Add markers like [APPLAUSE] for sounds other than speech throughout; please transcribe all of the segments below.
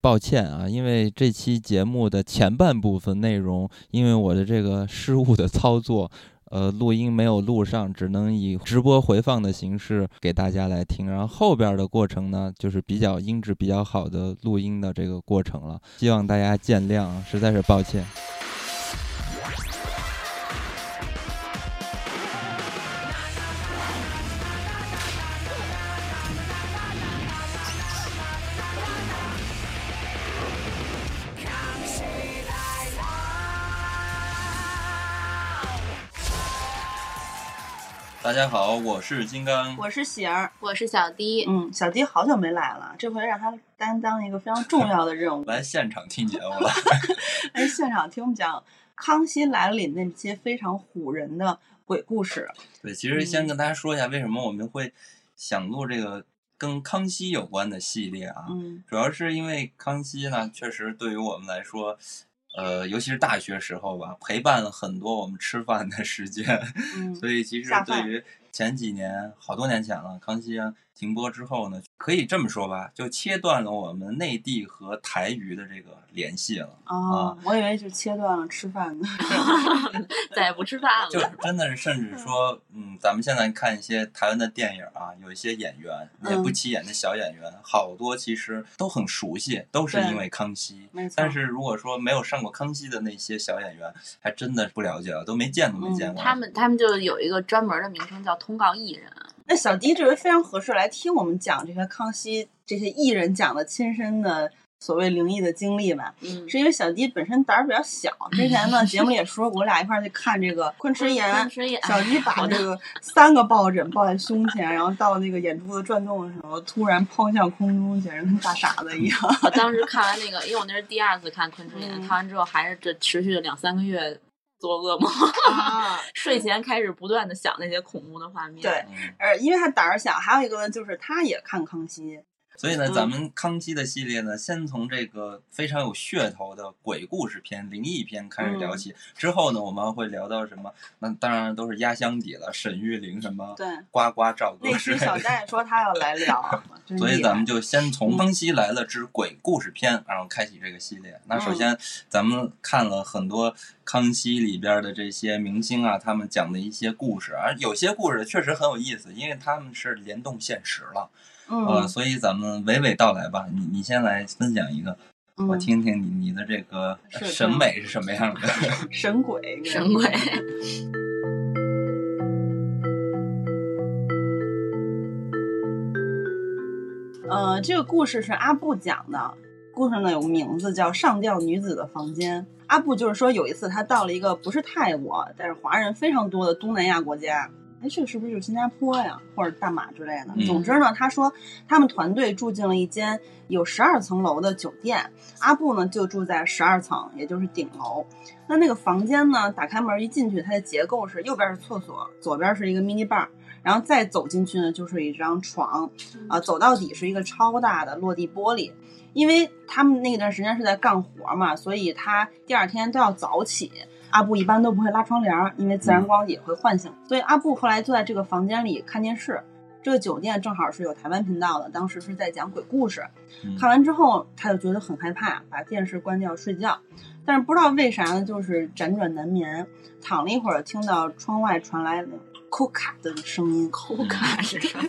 抱歉啊，因为这期节目的前半部分内容，因为我的这个失误的操作，呃，录音没有录上，只能以直播回放的形式给大家来听。然后后边的过程呢，就是比较音质比较好的录音的这个过程了，希望大家见谅，实在是抱歉。大家好，我是金刚，我是喜儿，我是小迪。嗯，小迪好久没来了，这回让他担当一个非常重要的任务，[LAUGHS] 来现场听节目了。来 [LAUGHS] 现场听我们讲《康熙来了》里那些非常唬人的鬼故事。对，其实先跟大家说一下，为什么我们会想录这个跟康熙有关的系列啊？嗯，主要是因为康熙呢，确实对于我们来说。呃，尤其是大学时候吧，陪伴了很多我们吃饭的时间，[LAUGHS] 所以其实对于前几年，好多年前了，康熙。停播之后呢，可以这么说吧，就切断了我们内地和台娱的这个联系了。啊，我以为就切断了吃饭呢，[LAUGHS] 再也不吃饭了。就真的是，甚至说，嗯，咱们现在看一些台湾的电影啊，有一些演员也不起眼的小演员，好多其实都很熟悉，都是因为康熙。但是如果说没有上过康熙的那些小演员，还真的不了解了，都没见都没见过。他们他们就有一个专门的名称叫通告艺人。那小迪这回非常合适来听我们讲这些康熙这些艺人讲的亲身的所谓灵异的经历吧。嗯，是因为小迪本身胆儿比较小。之前呢，[LAUGHS] 节目里也说过，我俩一块儿去看这个昆池岩。昆池岩。小迪 [LAUGHS] 把这个三个抱枕抱在胸前，然后到那个眼珠子转动的时候，突然抛向空中，简直跟大傻子一样。我当时看完那个，因为我那是第二次看昆池岩，看完之后还是这持续了两三个月。做噩梦，[LAUGHS] 睡前开始不断的想那些恐怖的画面。对，呃，因为他胆儿小，还有一个呢，就是他也看康熙。所以呢，咱们康熙的系列呢，先从这个非常有噱头的鬼故事片、灵异片开始聊起。之后呢，我们会聊到什么？那当然都是压箱底了，沈玉玲什么，对，呱呱赵哥。那期小戴说他要来聊，[LAUGHS] 所以咱们就先从《康熙来了之鬼故事片》然后开启这个系列。那首先，咱们看了很多康熙里边的这些明星啊，他们讲的一些故事，而有些故事确实很有意思，因为他们是联动现实了。呃，所以咱们娓娓道来吧。你你先来分享一个，我听听你你的这个审美是什么样的？[LAUGHS] 神鬼，[LAUGHS] 神鬼。呃，这个故事是阿布讲的。故事呢有个名字叫《上吊女子的房间》。阿布就是说，有一次他到了一个不是泰国，但是华人非常多的东南亚国家。哎，这个是不是就是新加坡呀，或者大马之类的？总之呢，他说他们团队住进了一间有十二层楼的酒店，阿布呢就住在十二层，也就是顶楼。那那个房间呢，打开门一进去，它的结构是右边是厕所，左边是一个 mini bar，然后再走进去呢就是一张床，啊，走到底是一个超大的落地玻璃。因为他们那段时间是在干活嘛，所以他第二天都要早起。阿布一般都不会拉窗帘，因为自然光也会唤醒。所以阿布后来坐在这个房间里看电视。这个酒店正好是有台湾频道的，当时是在讲鬼故事。看完之后，他就觉得很害怕，把电视关掉睡觉。但是不知道为啥呢，就是辗转难眠。躺了一会儿，听到窗外传来。扣卡的声音，扣卡是什么？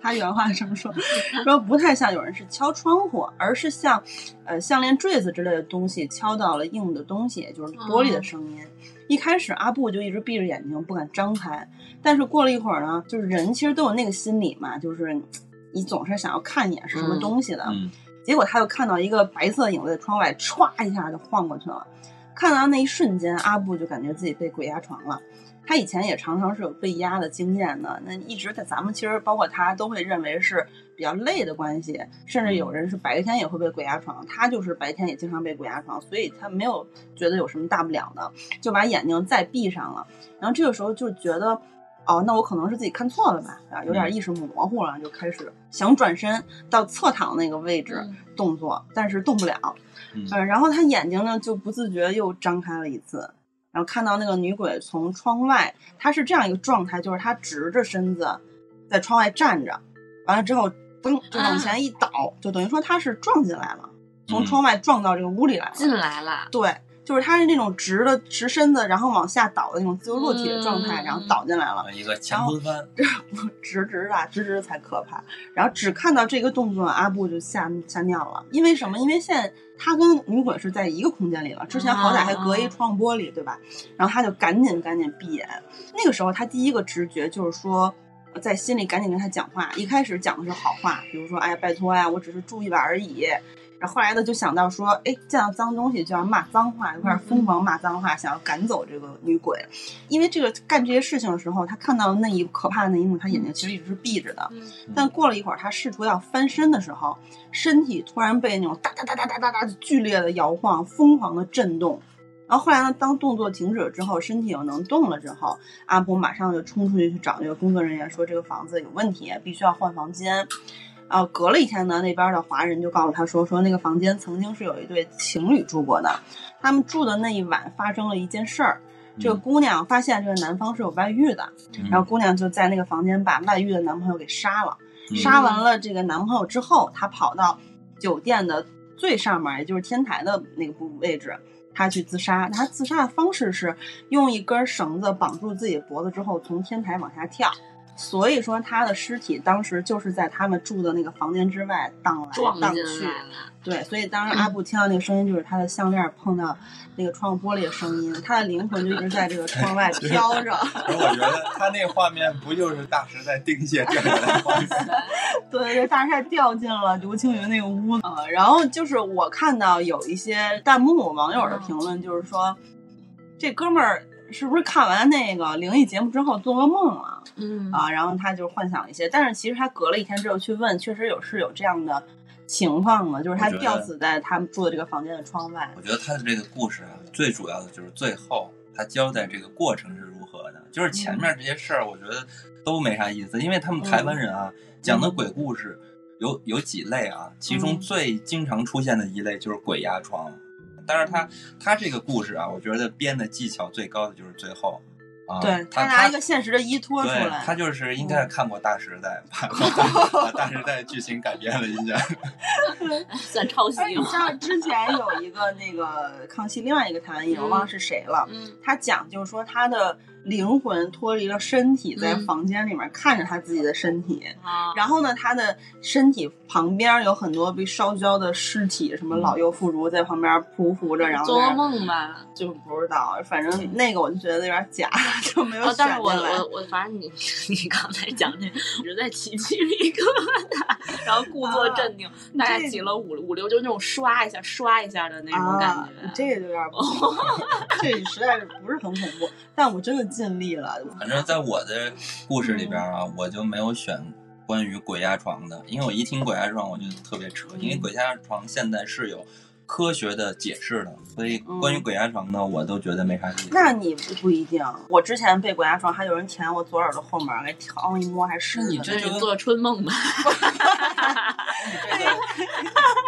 他原话这么说，[LAUGHS] 说不太像有人是敲窗户，而是像，呃，项链坠子之类的东西敲到了硬的东西，就是玻璃的声音。一开始阿布就一直闭着眼睛不敢张开，但是过了一会儿呢，就是人其实都有那个心理嘛，就是你总是想要看一眼是什么东西的。结果他就看到一个白色影子在窗外歘一下就晃过去了，看到那一瞬间，阿布就感觉自己被鬼压床了。他以前也常常是有被压的经验的，那一直在咱们其实包括他都会认为是比较累的关系，甚至有人是白天也会被鬼压床，他就是白天也经常被鬼压床，所以他没有觉得有什么大不了的，就把眼睛再闭上了。然后这个时候就觉得，哦，那我可能是自己看错了吧，啊，有点意识模糊了，就开始想转身到侧躺那个位置动作，但是动不了，嗯，然后他眼睛呢就不自觉又张开了一次。然后看到那个女鬼从窗外，她是这样一个状态，就是她直着身子在窗外站着，完了之后噔就往前一倒，就等于说她是撞进来了，从窗外撞到这个屋里来了，进来了。对，就是他是那种直的直身子，然后往下倒的那种自由落体的状态，然后倒进来了，一个前空翻，直直的，直直才可怕。然后只看到这个动作，阿布就吓吓尿了，因为什么？因为现在他跟女鬼是在一个空间里了，之前好歹还隔一窗玻璃，对吧？然后他就赶紧赶紧闭眼。那个时候他第一个直觉就是说。在心里赶紧跟他讲话，一开始讲的是好话，比如说，哎呀，拜托呀，我只是住一晚而已。然后后来呢，就想到说，哎，见到脏东西就要骂脏话，就开始疯狂骂脏话，想要赶走这个女鬼。因为这个干这些事情的时候，他看到那一可怕的那一幕，他眼睛其实一直是闭着的。但过了一会儿，他试图要翻身的时候，身体突然被那种哒哒哒哒哒哒哒剧烈的摇晃，疯狂的震动。然后后来呢？当动作停止了之后，身体又能动了之后，阿婆马上就冲出去去找那个工作人员，说这个房子有问题，必须要换房间。然后隔了一天呢，那边的华人就告诉他说，说那个房间曾经是有一对情侣住过的，他们住的那一晚发生了一件事儿，这个姑娘发现这个男方是有外遇的，然后姑娘就在那个房间把外遇的男朋友给杀了。杀完了这个男朋友之后，她跑到酒店的最上面，也就是天台的那个部位置。她去自杀，她自杀的方式是用一根绳子绑住自己脖子之后从天台往下跳。所以说，他的尸体当时就是在他们住的那个房间之外荡来荡去。对，所以当时阿布听到那个声音，就是他的项链碰到那个窗户玻璃的声音，他的灵魂就一直在这个窗外飘着。[LAUGHS] 我觉得他那画面不就是大石在钉蟹掉下来画面？[LAUGHS] 对对，大石在掉进了刘青云那个屋子。然后就是我看到有一些弹幕网友的评论，就是说这哥们儿。是不是看完那个灵异节目之后做噩梦了？嗯啊，然后他就幻想一些，但是其实他隔了一天之后去问，确实有是有这样的情况的，就是他吊死在他们住的这个房间的窗外。我觉得他的这个故事啊，最主要的就是最后他交代这个过程是如何的，就是前面这些事儿，我觉得都没啥意思，因为他们台湾人啊讲的鬼故事有有几类啊，其中最经常出现的一类就是鬼压床。但是他他这个故事啊，我觉得编的技巧最高的就是最后，啊，对他拿一个现实的依托出来，他就是应该是看过《大时代》，把 [LAUGHS]《大时代》剧情改编了一下 [LAUGHS] [LAUGHS] 算抄袭。你知道之前有一个那个康熙另外一个台湾艺人，我忘了是谁了，他讲就是说他的。灵魂脱离了身体，在房间里面看着他自己的身体，然后呢，他的身体旁边有很多被烧焦的尸体，什么老幼妇孺在旁边匍匐着，然后做梦吧，就不知道，反正那个我就觉得有点假，[LAUGHS] 就没有选但是我我我，反正你 [LAUGHS] 你刚才讲这，一直在起鸡皮疙瘩，然后故作镇定，大概起了五五六，就那种刷一下刷一下的那种感觉，这个有点，[LAUGHS] 这实在是不是很恐怖，但我真的。尽力了，反正在我的故事里边啊，我就没有选关于鬼压床的，因为我一听鬼压床我就特别扯，因为鬼压床现在是有科学的解释的，所以关于鬼压床呢，我都觉得没啥意思。那你不一定，我之前被鬼压床，还有人舔我左耳朵后面，给挑一摸还是你这是做春梦吧。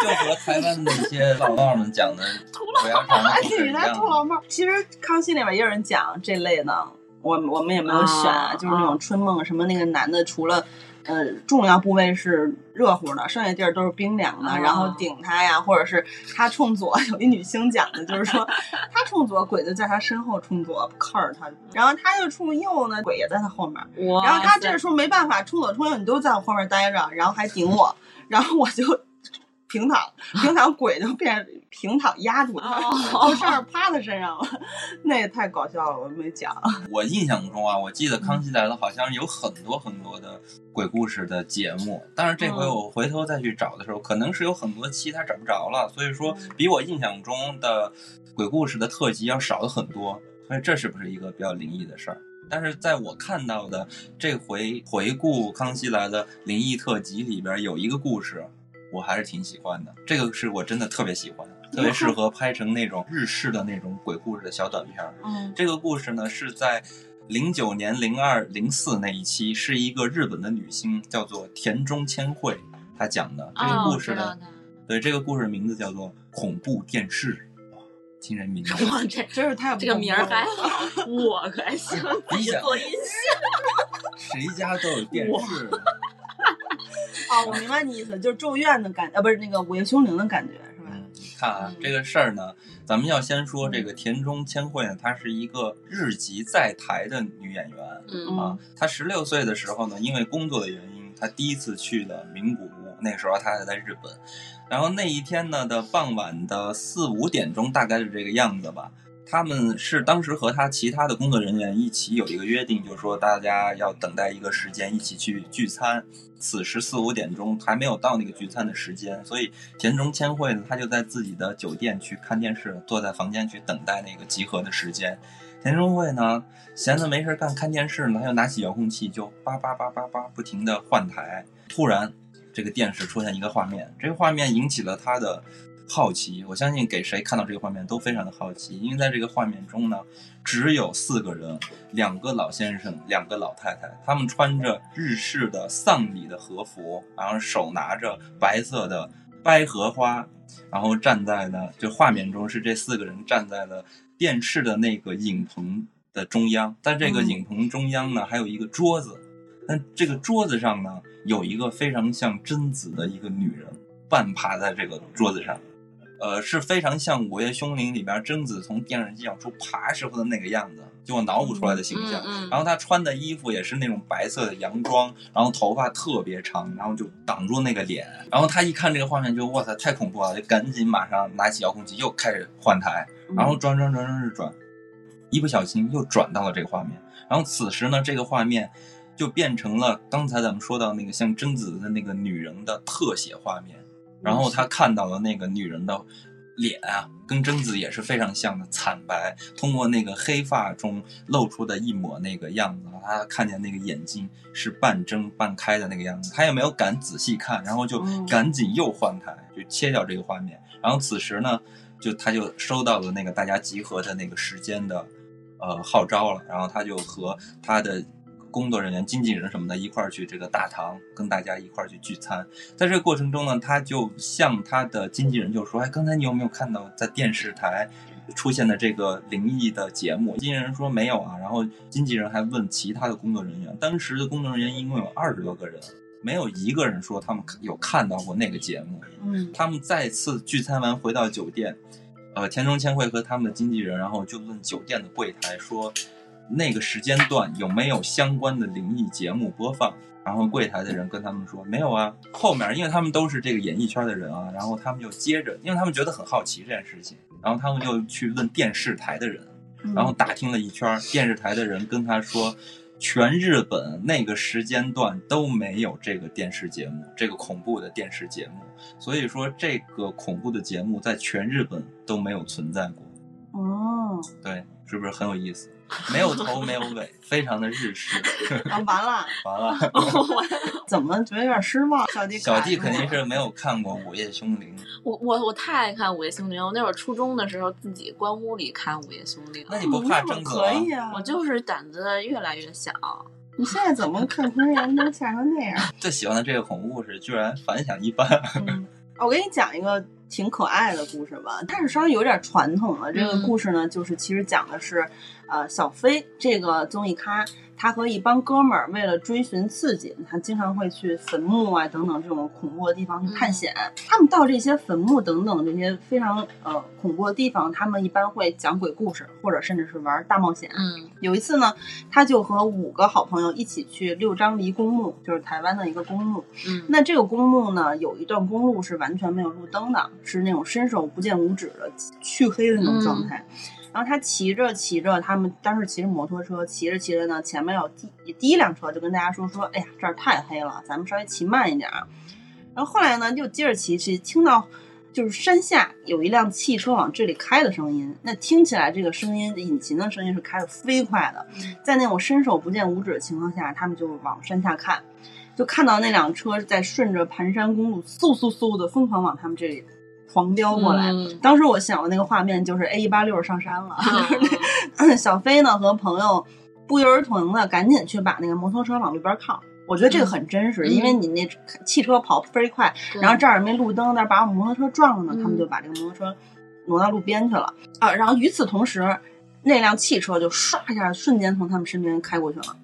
就和台湾那些老道们讲的 [LAUGHS] 鬼压床是一样。土老帽，其实康熙里面也有人讲这类的。我我们也没有选，啊就是那种春梦什么那个男的，除了呃重要部位是热乎的，剩下地儿都是冰凉的，然后顶他呀，或者是他冲左，[LAUGHS] 有一女星讲的，就是说他冲左，鬼就在他身后冲左靠着他，然后他就冲右呢，鬼也在他后面，然后他这时候没办法冲左冲右，你都在我后面待着，然后还顶我，然后我就。平躺，平躺，鬼就变平躺压住他，就上面趴他身上了，那也太搞笑了，我没讲。[LAUGHS] 我印象中啊，我记得《康熙来了》好像有很多很多的鬼故事的节目，但是这回我回头再去找的时候，可能是有很多期他找不着了，所以说比我印象中的鬼故事的特辑要少了很多。所以这是不是一个比较灵异的事儿？但是在我看到的这回回顾《康熙来了》灵异特辑里边，有一个故事。我还是挺喜欢的，这个是我真的特别喜欢，特别适合拍成那种日式的那种鬼故事的小短片。嗯，这个故事呢是在零九年、零二、零四那一期，是一个日本的女星叫做田中千惠她讲的这个故事呢。对，这个故事名字叫做《恐怖电视》，惊人名字。哇，这 [LAUGHS] 真是太这个名儿还好，我可还行，做音效，[LAUGHS] 谁家都有电视。哦，我明白你意思，就是咒怨的感，呃，不是那个午夜凶铃的感觉，是吧？看啊，这个事儿呢，咱们要先说这个田中千惠呢，她是一个日籍在台的女演员嗯啊。她十六岁的时候呢，因为工作的原因，她第一次去了名古屋，那个时候她还在日本。然后那一天呢的傍晚的四五点钟，大概是这个样子吧。他们是当时和他其他的工作人员一起有一个约定，就是说大家要等待一个时间一起去聚餐。此时四五点钟还没有到那个聚餐的时间，所以田中千惠呢，他就在自己的酒店去看电视，坐在房间去等待那个集合的时间。田中惠呢，闲着没事干看电视呢，他就拿起遥控器就叭叭叭叭叭不停地换台。突然，这个电视出现一个画面，这个画面引起了他的好奇。我相信给谁看到这个画面都非常的好奇，因为在这个画面中呢，只有四个人，两个老先生，两个老太太，他们穿着日式的丧礼的和服，然后手拿着白色的百合花，然后站在呢，就画面中是这四个人站在了电视的那个影棚的中央，在这个嗯影棚中央呢，还有一个桌子，但这个桌子上呢，有一个非常像贞子的一个女人半趴在这个桌子上。呃，是非常像《午夜凶铃》里边贞子从电视机上出爬时候的那个样子，就我脑补出来的形象。嗯嗯然后她穿的衣服也是那种白色的洋装，然后头发特别长，然后就挡住那个脸。然后她一看这个画面就，哇塞，太恐怖了，就赶紧马上拿起遥控器又开始换台，然后转转转转转转，一不小心又转到了这个画面。然后此时呢，这个画面就变成了刚才咱们说到那个像贞子的那个女人的特写画面。然后他看到了那个女人的脸啊，跟贞子也是非常像的惨白，通过那个黑发中露出的一抹那个样子，他看见那个眼睛是半睁半开的那个样子，他也没有敢仔细看，然后就嗯赶紧又换台，就切掉这个画面。然后此时呢，就他就收到了那个大家集合的那个时间的呃号召了，然后他就和他的工作人员、经纪人什么的一块儿去这个大堂跟大家一块儿去聚餐。在这个过程中呢，他就向他的经纪人就说：“哎，刚才你有没有看到在电视台出现的这个灵异的节目？”经纪人说没有啊。然后经纪人还问其他的工作人员，当时的工作人员一共有二十多个人，没有一个人说他们有看到过那个节目。嗯他们再次聚餐完回到酒店，呃，田中千惠和他们的经纪人，然后就问酒店的柜台说，那个时间段有没有相关的灵异节目播放？然后柜台的人跟他们说没有啊。后面因为他们都是这个演艺圈的人啊，然后他们就接着，因为他们觉得很好奇这件事情，然后他们就去问电视台的人，嗯然后打听了一圈，电视台的人跟他说，全日本那个时间段都没有这个电视节目，这个恐怖的电视节目，所以说这个恐怖的节目在全日本都没有存在过。哦，对，是不是很有意思？没有头没有尾，非常的日式。[LAUGHS] 啊，完了，完了，[LAUGHS] 怎么觉得有点失望？小弟小弟肯定是没有看过《午夜凶铃》，[LAUGHS] 我我我太爱看《午夜凶铃》，我那会儿初中的时候自己关屋里看《午夜凶铃》，那你不怕嗯贞子可以啊？我就是胆子越来越小。你现在怎么看《空人》能吓成那样？最喜欢的这个恐怖故事居然反响一般。嗯，我给你讲一个挺可爱的故事吧，但是稍微有点传统了。这个嗯故事呢，就是其实讲的是，呃，小飞这个综艺咖，他和一帮哥们儿为了追寻刺激，他经常会去坟墓啊等等这种恐怖的地方去探险。他们到这些坟墓等等这些非常呃恐怖的地方，他们一般会讲鬼故事，或者甚至是玩大冒险。嗯有一次呢，他就和五个好朋友一起去六张犁公墓，就是台湾的一个公墓。嗯那这个公墓呢，有一段公路是完全没有路灯的，是那种伸手不见五指的黢黑的那种状态。然后他骑着骑着，他们当时骑着摩托车，骑着骑着呢，前面有第第一辆车就跟大家说说，哎呀，这儿太黑了，咱们稍微骑慢一点儿。然后后来呢，又接着骑，骑听到就是山下有一辆汽车往这里开的声音，那听起来这个声音引擎的声音是开的飞快的，在那种伸手不见五指的情况下，他们就往山下看，就看到那辆车在顺着盘山公路嗖嗖嗖的疯狂往他们这里狂飙过来。嗯当时我想的那个画面就是 A 一八六上山了，[LAUGHS] 嗯小飞呢和朋友不约而同的赶紧去把那个摩托车往路边靠。我觉得这个很真实，嗯因为你那汽车跑飞快，对然后这儿没路灯，那儿把我们摩托车撞了呢，嗯他们就把这个摩托车挪到路边去了啊。然后与此同时，那辆汽车就唰一下瞬间从他们身边开过去了。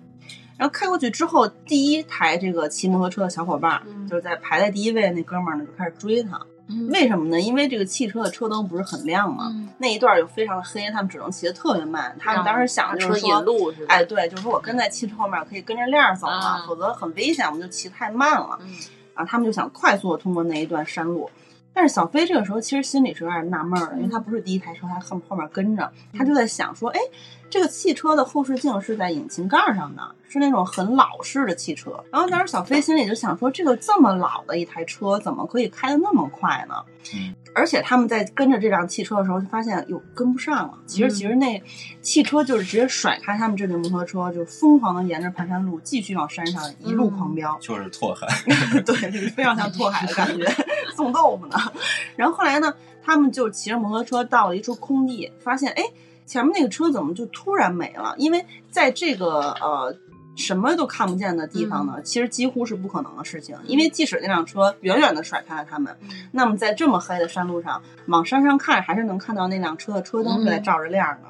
然后开过去之后，第一台这个骑摩托车的小伙伴，嗯就是在排在第一位那哥们儿呢，就开始追他。嗯为什么呢？因为这个汽车的车灯不是很亮嘛，嗯那一段儿又非常的黑，他们只能骑得特别慢。他们当时想的就是说让车引，路是吧？哎，对，就是说我跟在汽车后面可以跟着链儿走嘛，啊否则很危险，我们就骑太慢了。嗯啊，他们就想快速的通过那一段山路。但是小飞这个时候其实心里是有点纳闷儿的，因为他不是第一台车，他后后面跟着，他就在想说，哎，这个汽车的后视镜是在引擎盖上的，是那种很老式的汽车。然后当时小飞心里就想说，这个这么老的一台车，怎么可以开得那么快呢？嗯而且他们在跟着这辆汽车的时候，就发现哟跟不上了。其实嗯其实那汽车就是直接甩开他们这辆摩托车，就疯狂的沿着盘山路继续往山上一路狂飙。就是拓海，[LAUGHS] 对，就是非常像拓海的感觉，[LAUGHS] 送豆腐呢。然后后来呢，他们就骑着摩托车到了一处空地，发现哎，前面那个车怎么就突然没了？因为在这个呃什么都看不见的地方呢，其实几乎是不可能的事情。因为即使那辆车远远的甩开了他们，嗯那么在这么黑的山路上，往山上看还是能看到那辆车的车灯是在嗯照着亮的。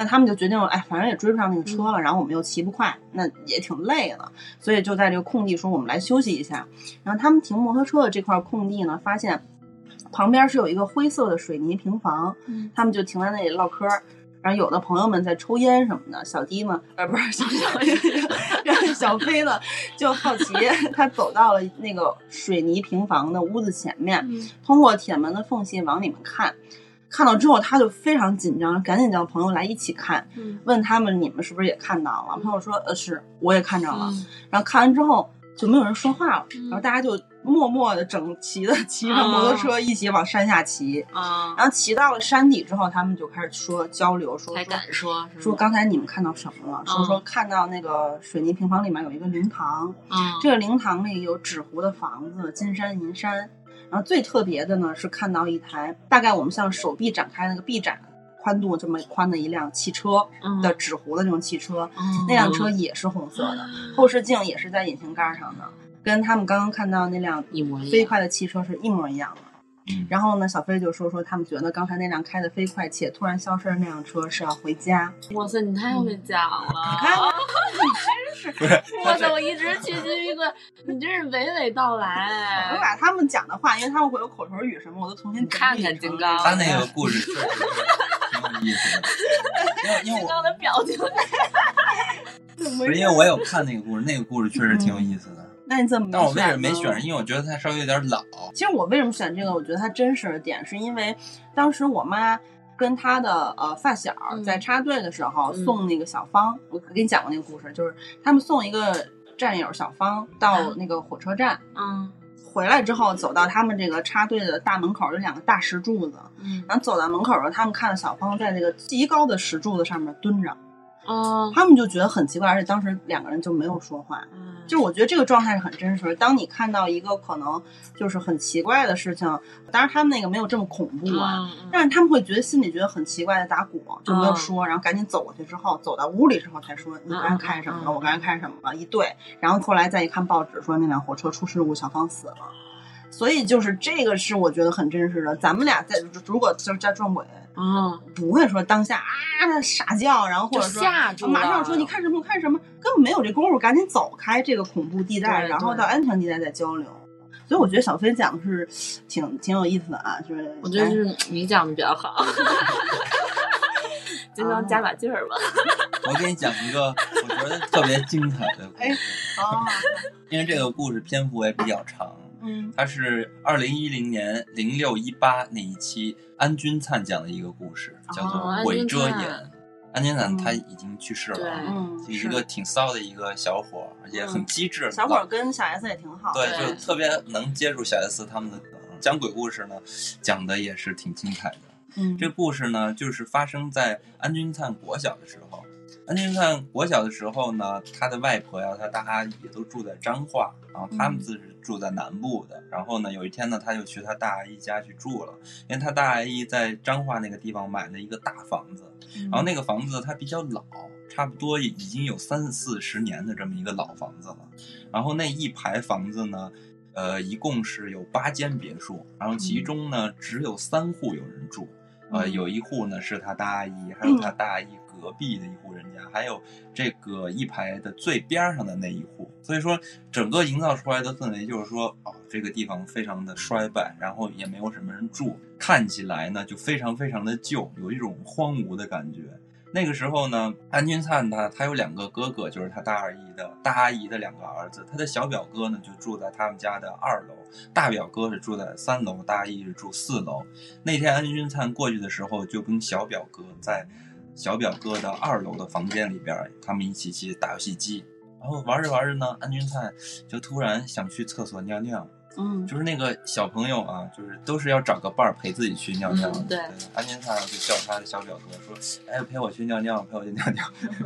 那他们就决定了，哎，反正也追不上那个车了，然后我们又骑不快，那也挺累的，所以就在这个空地说我们来休息一下。然后他们停摩托车的这块空地呢，发现旁边是有一个灰色的水泥平房，嗯他们就停在那里唠嗑儿。然后有的朋友们在抽烟什么的，小迪呢，呃，不是小小，[LAUGHS] 然后小飞呢就好奇，他走到了那个水泥平房的屋子前面，嗯通过铁门的缝隙往里面看，看到之后他就非常紧张，赶紧叫朋友来一起看，嗯问他们你们是不是也看到了？朋友说呃是，我也看着了。嗯然后看完之后就没有人说话了，嗯然后大家就默默的整齐的骑着摩托车一起往山下骑。啊，然后骑到了山底之后，他们就开始说交流，说说才敢说说刚才你们看到什么了？说嗯说看到那个水泥平房里面有一个灵堂，嗯这个灵堂里有纸糊的房子，金山银山。然后最特别的呢是看到一台大概我们像手臂展开那个臂展宽度这么宽的一辆汽车嗯的纸糊的那种汽车，嗯那辆车也是红色的，后视镜也是在引擎盖上的，跟他们刚刚看到那辆一模一样飞快的汽车是一模一样的。嗯然后呢，小飞就说说他们觉得刚才那辆开的飞快且突然消失的那辆车是要回家。哇塞，你太会讲了！你看，[LAUGHS] 你真是，哇塞，我一直起鸡皮疙瘩，你真是娓娓道来我来。把他们讲的话，因为他们会有口头语什么，我都重新整理看看金刚他那个故事确实挺有意思的，[LAUGHS] 因为因为我金刚的表情，不是因为我有看那个故事，那个故事确实挺有意思的。那你怎么？但我为什么没选？？因为我觉得它稍微有点老。其实我为什么选这个？我觉得它真实的点是因为当时我妈跟她的呃发小嗯在插队的时候、嗯送那个小芳，我给你讲过那个故事，就是他们送一个战友小芳到那个火车站。嗯回来之后，走到他们这个插队的大门口，有两个大石柱子。嗯然后走到门口的时候，他们看到小芳在那个极高的石柱子上面蹲着，哦，他们就觉得很奇怪，而且当时两个人就没有说话。嗯就是我觉得这个状态是很真实的。当你看到一个可能就是很奇怪的事情，当然他们那个没有这么恐怖啊，嗯但是他们会觉得心里觉得很奇怪的打鼓，就没有说，然后赶紧走过去之后，走到屋里之后才说你刚才看什么了？嗯嗯嗯我刚才看什么了？一对，然后后来再一看报纸说那辆火车出事故，小芳死了。所以就是这个是我觉得很真实的。咱们俩在如果就是在撞鬼，嗯，不会说当下啊傻叫，然后或者说吓住，马上说你看什么我看什么，根本没有这功夫，赶紧走开这个恐怖地带，然后到安全地带再交流。所以我觉得小飞讲的是挺挺有意思的啊，就是我觉得是你讲的比较好。[LAUGHS] 就当加把劲儿吧。我给你讲一个我觉得特别精彩的故 [LAUGHS] 哎事，哦，[LAUGHS] 因为这个故事篇幅也比较长。嗯它是二零一零年零六一八那一期安钧璨讲的一个故事，叫做哦《鬼遮眼》。安钧璨嗯他已经去世了啊，嗯，是一个挺骚的一个小伙儿，而且很机智。小伙儿跟小 S 也挺好的，对，对就特别能接住小 S 他们的梗。讲鬼故事呢，讲的也是挺精彩的。嗯，这故事呢，就是发生在安钧璨国小的时候。安钧璨国小的时候呢，他的外婆呀，他大阿姨都住在彰化，然后他们自是住在南部的。然后呢，有一天呢，他就去他大阿姨家去住了，因为他大阿姨在彰化那个地方买了一个大房子，然后那个房子它比较老，差不多已经有三四十年的这么一个老房子了。然后那一排房子呢，呃，一共是有八间别墅，然后其中呢只有三户有人住，呃，嗯。有一户呢是他大阿姨，还有他大阿姨隔壁的一户人家，还有这个一排的最边上的那一户。所以说，整个营造出来的氛围就是说，哦，这个地方非常的衰败，然后也没有什么人住，看起来呢就非常非常的旧，有一种荒芜的感觉。那个时候呢，安钧璨他他有两个哥哥，就是他大二姨的大阿姨的两个儿子。他的小表哥呢就住在他们家的二楼，大表哥是住在三楼，大阿姨是住四楼。那天安钧璨过去的时候，就跟小表哥在小表哥的二楼的房间里边，他们一起去打游戏机。然后玩着玩着呢，安钧璨就突然想去厕所尿尿。嗯，就是那个小朋友啊，就是都是要找个伴儿陪自己去尿尿的。嗯对安钧璨就叫他的小表哥说：“哎，陪我去尿尿，陪我去尿尿。”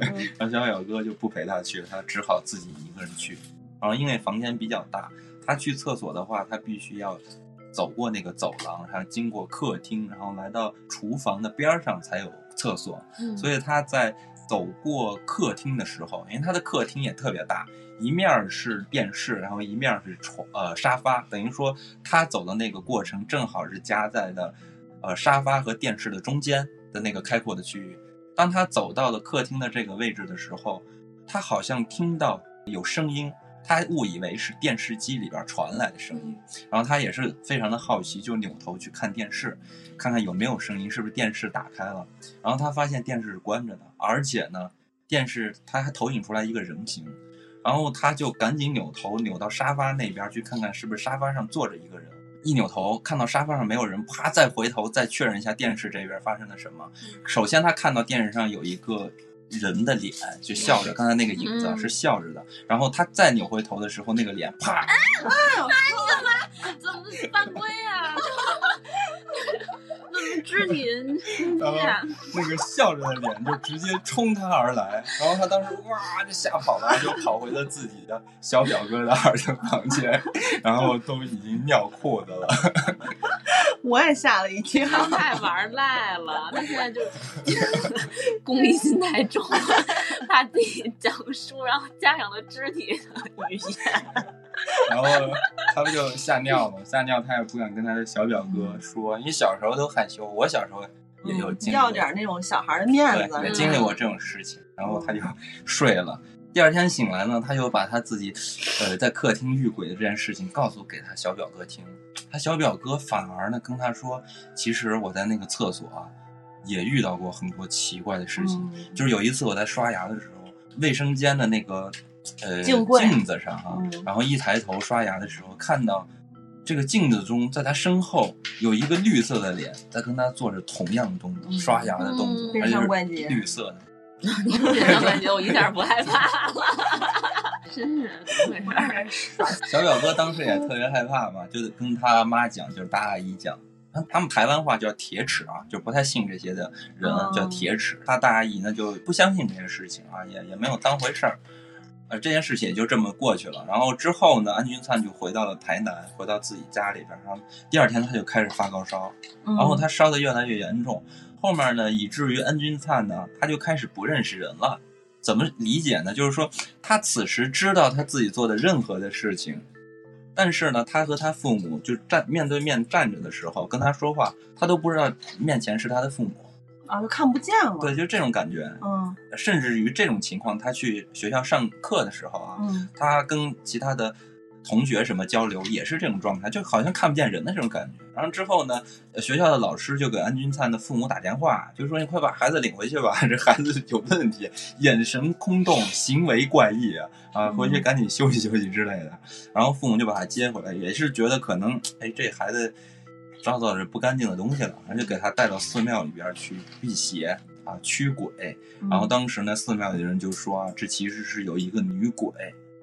[LAUGHS] 然后小表哥就不陪他去了，他只好自己一个人去。然后因为房间比较大，他去厕所的话，他必须要走过那个走廊，然后经过客厅，然后来到厨房的边儿上才有厕所。嗯所以他在走过客厅的时候，因为他的客厅也特别大，一面儿是电视，然后一面儿是床呃沙发，等于说他走的那个过程正好是夹在的呃沙发和电视的中间的那个开阔的区域。当他走到了客厅的这个位置的时候，他好像听到有声音，他误以为是电视机里边传来的声音，然后他也是非常的好奇，就扭头去看电视，看看有没有声音，是不是电视打开了。然后他发现电视是关着的，而且呢，电视他还投影出来一个人形，然后他就赶紧扭头扭到沙发那边去看看是不是沙发上坐着一个人。一扭头看到沙发上没有人，啪，再回头再确认一下电视这边发生了什么。首先他看到电视上有一个人的脸，就笑着，刚才那个影子是笑着的。然后他再扭回头的时候，那个脸啪怎么怎么犯规啊？怎么知 [LAUGHS] 你然后那个笑着的脸就直接冲他而来，然后他当时哇就吓跑了，就跑回了自己的小表哥的二层房间，然后都已经尿裤子了。我也吓了一跳。[LAUGHS] 太玩赖了，他现在就 [LAUGHS] 功利心太重了，[LAUGHS] 怕自己讲述，然后家长的肢体语言。然后他不就吓尿了，吓尿他也不敢跟他的小表哥说，因为小时候都害羞，我小时候也有经历过要点那种小孩的面子，对，也嗯经历过这种事情，然后他就睡了。第二天醒来呢，他又把他自己，呃，在客厅遇鬼的这件事情告诉给他小表哥听。他小表哥反而呢跟他说，其实我在那个厕所啊，也遇到过很多奇怪的事情。嗯就是有一次我在刷牙的时候，卫生间的那个呃镜镜子上啊，嗯然后一抬头刷牙的时候，看到这个镜子中，在他身后有一个绿色的脸在跟他做着同样的动作，嗯刷牙的动作，嗯而且是绿色的。这种感觉我一点不害怕了，真是怎么回事？小表哥当时也特别害怕嘛，就跟他妈讲，就是大阿姨讲。他他们台湾话叫铁齿啊，就不太信这些的人哦叫铁齿。他大阿姨呢就不相信这些事情啊，也也没有当回事儿。呃，这件事情也就这么过去了。然后之后呢，安钧璨就回到了台南，回到自己家里边。然后第二天他就开始发高烧，嗯然后他烧的越来越严重，后面呢，以至于安钧璨呢，他就开始不认识人了。怎么理解呢？就是说，他此时知道他自己做的任何的事情，但是呢，他和他父母就站面对面站着的时候，跟他说话，他都不知道面前是他的父母。啊，就看不见了。对，就这种感觉。嗯甚至于这种情况，他去学校上课的时候啊，嗯他跟其他的同学什么交流也是这种状态，就好像看不见人的这种感觉。然后之后呢，呃学校的老师就给安钧璨的父母打电话，就说你快把孩子领回去吧，[LAUGHS] 这孩子有问题，眼神空洞，行为怪异啊，啊，回去赶紧休息休息之类的。然后父母就把他接回来，也是觉得可能，哎，这孩子招到了不干净的东西了，然后就给他带到寺庙里边去辟邪啊，驱鬼。嗯然后当时呢，寺庙里的人就说啊，这其实是有一个女鬼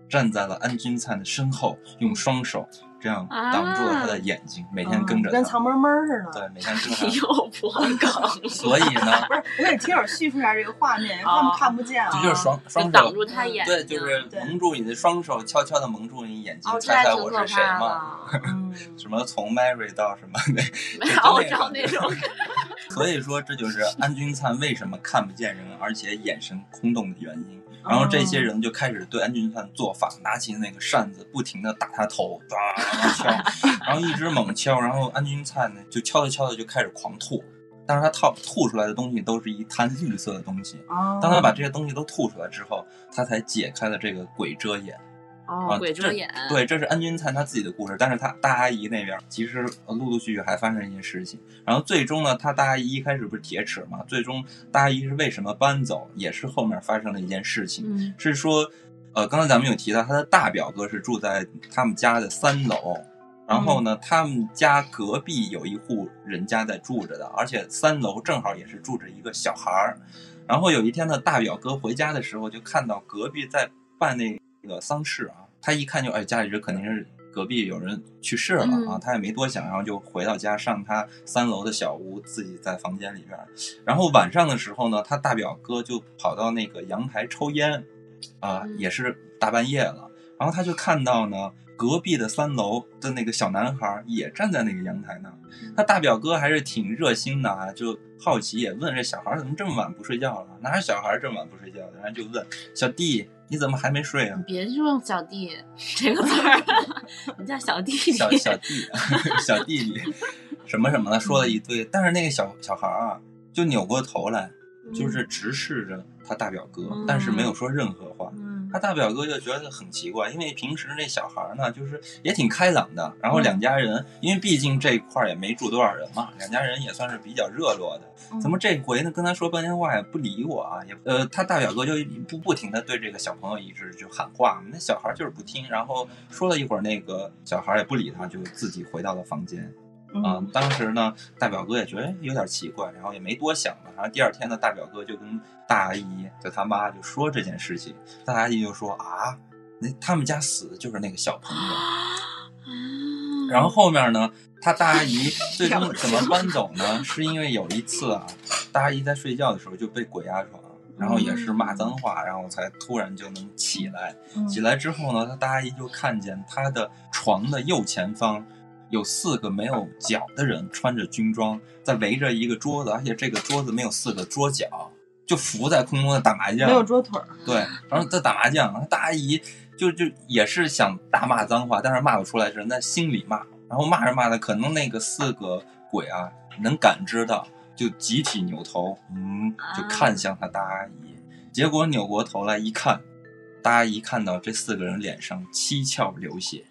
站在了安钧璨的身后，用双手这样挡住了他的眼睛，每天跟着跟藏猫猫似的。对，每天 [LAUGHS] 跟着又破梗，[LAUGHS] 所以呢，不是，我给听友叙述一下这个画面，他们看不见啊。这就是双双手，挡住他眼睛，对，就是蒙住你的双手，悄悄的蒙住你眼睛，哦，猜猜我是谁怕吗？嗯，什么从 Mary 到什么那，没有，我知道那种。[LAUGHS] 所以说这就是安钧璨为什么看不见人，而且眼神空洞的原因。然后这些人就开始对安钧璨做法，拿起那个扇子，不停的打他头，哒，然后敲，[LAUGHS] 然后一直猛敲，然后安钧璨呢就敲着敲着就开始狂吐，但是他吐吐出来的东西都是一滩绿色的东西。哦，当他把这些东西都吐出来之后，他才解开了这个鬼遮眼。哦，鬼遮眼。对，这是安钧璨他自己的故事，但是他大阿姨那边其实陆陆续续还发生一些事情。然后最终呢，他大阿姨一开始不是铁齿嘛，最终大阿姨是为什么搬走，也是后面发生了一件事情，嗯是说，呃，刚才咱们有提到他的大表哥是住在他们家的三楼。然后呢，他们家隔壁有一户人家在住着的，而且三楼正好也是住着一个小孩儿。然后有一天呢，大表哥回家的时候，就看到隔壁在办那个丧事啊。他一看就，哎，家里人肯定是隔壁有人去世了啊。嗯他也没多想，然后就回到家，上他三楼的小屋，自己在房间里边儿。然后晚上的时候呢，他大表哥就跑到那个阳台抽烟，啊、嗯也是大半夜了。然后他就看到呢，隔壁的三楼的那个小男孩也站在那个阳台那儿。他大表哥还是挺热心的啊，就好奇也问这小孩怎么这么晚不睡觉了？哪有小孩这么晚不睡觉的？然后就问小弟你怎么还没睡啊你？别用小弟这个词儿，[LAUGHS] 你叫小弟弟。小 [LAUGHS] 小弟小弟弟什么什么的说了一堆，但是那个小小孩啊就扭过头来，就是直视着他大表哥，嗯但是没有说任何话。嗯他大表哥就觉得很奇怪，因为平时那小孩呢，就是也挺开朗的。然后两家人，因为毕竟这一块儿也没住多少人嘛，两家人也算是比较热络的。嗯怎么这回呢？跟他说半天话也不理我啊？也呃，他大表哥就不不停的对这个小朋友一直就喊话，那小孩就是不听。然后说了一会儿，那个小孩也不理他，就自己回到了房间。啊、嗯当时呢，大表哥也觉得哎有点奇怪，然后也没多想嘛。然后第二天呢，大表哥就跟大阿姨，就他妈就说这件事情，大阿姨就说啊，那他们家死的就是那个小朋友。然后后面呢，他大阿姨 [LAUGHS] 最终怎么搬走呢？是因为有一次啊，大阿姨在睡觉的时候就被鬼压床，然后也是骂脏话，然后才突然就能起来。嗯起来之后呢，他大阿姨就看见他的床的右前方有四个没有脚的人，穿着军装，在围着一个桌子，而且这个桌子没有四个桌角，就浮在空中在打麻将。没有桌腿儿，对，然后在打麻将，大阿姨就就也是想大骂脏话，但是骂不出来，是在心里骂。然后骂着骂着，可能那个四个鬼啊能感知到，就集体扭头，嗯，就看向他大阿姨。结果扭过头来一看，大阿姨看到这四个人脸上七窍流血，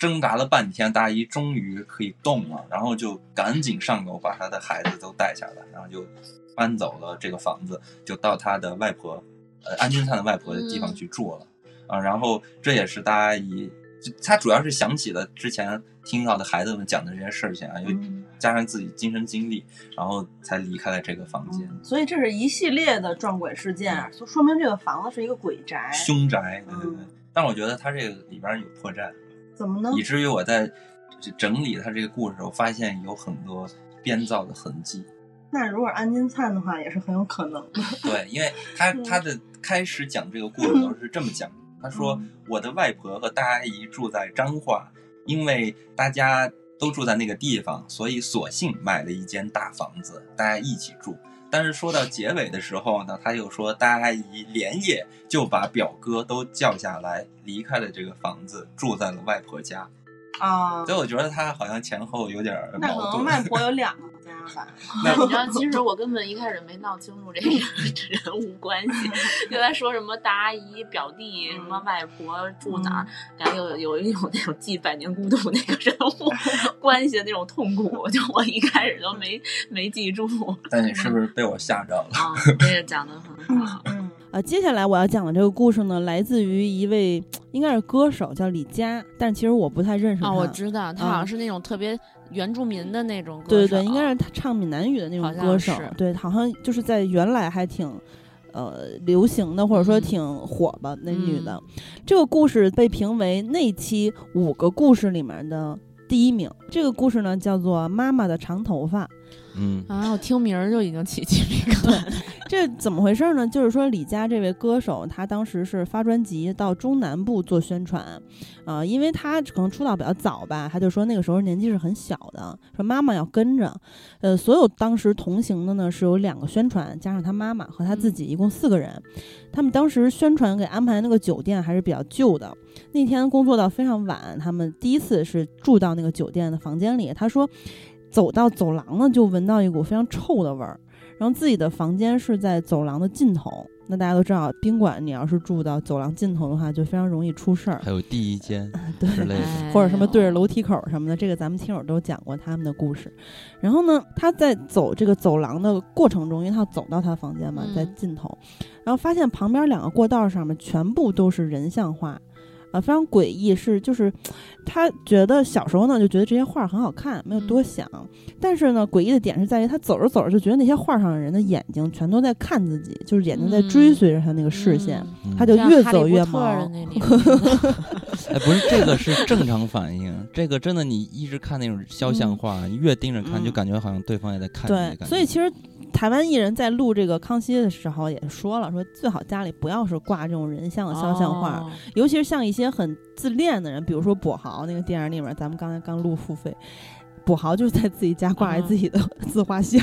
挣扎了半天，大阿姨终于可以动了，然后就赶紧上楼把她的孩子都带下来，然后就搬走了这个房子，就到她的外婆，呃，安钧璨的外婆的地方去住了。啊，然后这也是大阿姨，就她主要是想起了之前听到的孩子们讲的这些事情啊，又嗯加上自己亲身经历，然后才离开了这个房间。所以这是一系列的撞鬼事件，就说明这个房子是一个鬼宅。凶宅，对对对。嗯但我觉得它这个里边有破绽，怎么呢？以至于我在整理他这个故事的时候，发现有很多编造的痕迹。那如果安金灿的话，也是很有可能的。对，因为他 [LAUGHS] 嗯他的开始讲这个故事的时候是这么讲的，他说嗯我的外婆和大阿姨住在彰化，因为大家都住在那个地方，所以索性买了一间大房子，大家一起住。但是说到结尾的时候呢，他又说大阿姨连夜就把表哥都叫下来，离开了这个房子，住在了外婆家。啊所以我觉得他好像前后有点儿那可矛盾。能 [LAUGHS] 外婆有两个家吧。[LAUGHS] 那 [LAUGHS] 你知道，其实我根本一开始没闹清楚这个 [LAUGHS] 人物关系，就在说什么大阿姨、表弟、什么外婆住哪儿，感觉有有一种那种记《百年孤独》那个人物关系的那种痛苦，就我一开始都没没记住但你是不是被我吓着了？啊。这个讲的很好，嗯呃，接下来我要讲的这个故事呢，来自于一位应该是歌手，叫李佳，但其实我不太认识他。哦，我知道，他好像嗯是那种特别原住民的那种歌手，对对对，应该是他唱闽南语的那种歌手，对，好像就是在原来还挺。呃，流行的或者说嗯挺火吧，那女的，嗯这个故事被评为那期五个故事里面的第一名。这个故事呢叫做《妈妈的长头发》，嗯啊，我听名儿就已经起鸡皮疙瘩。[LAUGHS] 这怎么回事呢？就是说李佳这位歌手，他当时是发专辑到中南部做宣传，啊、因为他可能出道比较早吧，他就说那个时候年纪是很小的，说妈妈要跟着，呃，所有当时同行的呢是有两个宣传，加上他妈妈和他自己，一共四个人。他们当时宣传给安排那个酒店还是比较旧的，那天工作到非常晚，他们第一次是住到那个酒店的房间里，他说。走到走廊呢，就闻到一股非常臭的味儿。然后自己的房间是在走廊的尽头。那大家都知道，宾馆你要是住到走廊尽头的话，就非常容易出事儿。还有第一间对之类的，哎或者什么对着楼梯口什么的，这个咱们听友都讲过他们的故事。然后呢，他在走这个走廊的过程中，因为他要走到他房间嘛，嗯在尽头，然后发现旁边两个过道上面全部都是人像画。啊，非常诡异，是就是，他觉得小时候呢就觉得这些画很好看，没有多想。但是呢，诡异的点是在于他走着走着就觉得那些画上的人的眼睛全都在看自己，就是眼睛在追嗯随着他那个视线，他就越走越波特的毛。哎，不是这个是正常反应，这个真的你一直看那种肖像嗯画，你越盯着看，嗯就感觉好像对方也在看你的对，感觉。所以其实台湾艺人在录这个康熙的时候也说了，说最好家里不要是挂这种人像的肖像画，哦尤其是像一些很自恋的人，比如说跛豪那个电影里面，咱们刚才刚录付费，跛豪就是在自己家挂着嗯自己的 [LAUGHS] 自画像。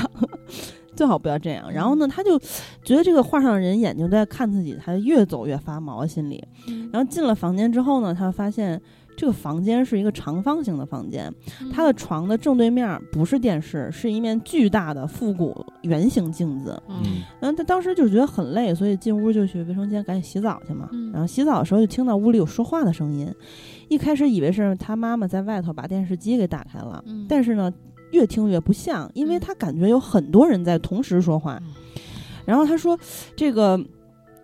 最好不要这样。然后呢，他就觉得这个画上的人眼睛都在看自己，他就越走越发毛，心里。嗯然后进了房间之后呢，他发现这个房间是一个长方形的房间，他的床的正对面不是电视，是一面巨大的复古圆形镜子。嗯嗯，然后他当时就觉得很累，所以进屋就去卫生间赶紧洗澡去嘛。嗯然后洗澡的时候就听到屋里有说话的声音，一开始以为是他妈妈在外头把电视机给打开了，嗯但是呢，越听越不像，因为嗯他感觉有很多人在同时说话。嗯然后他说这个。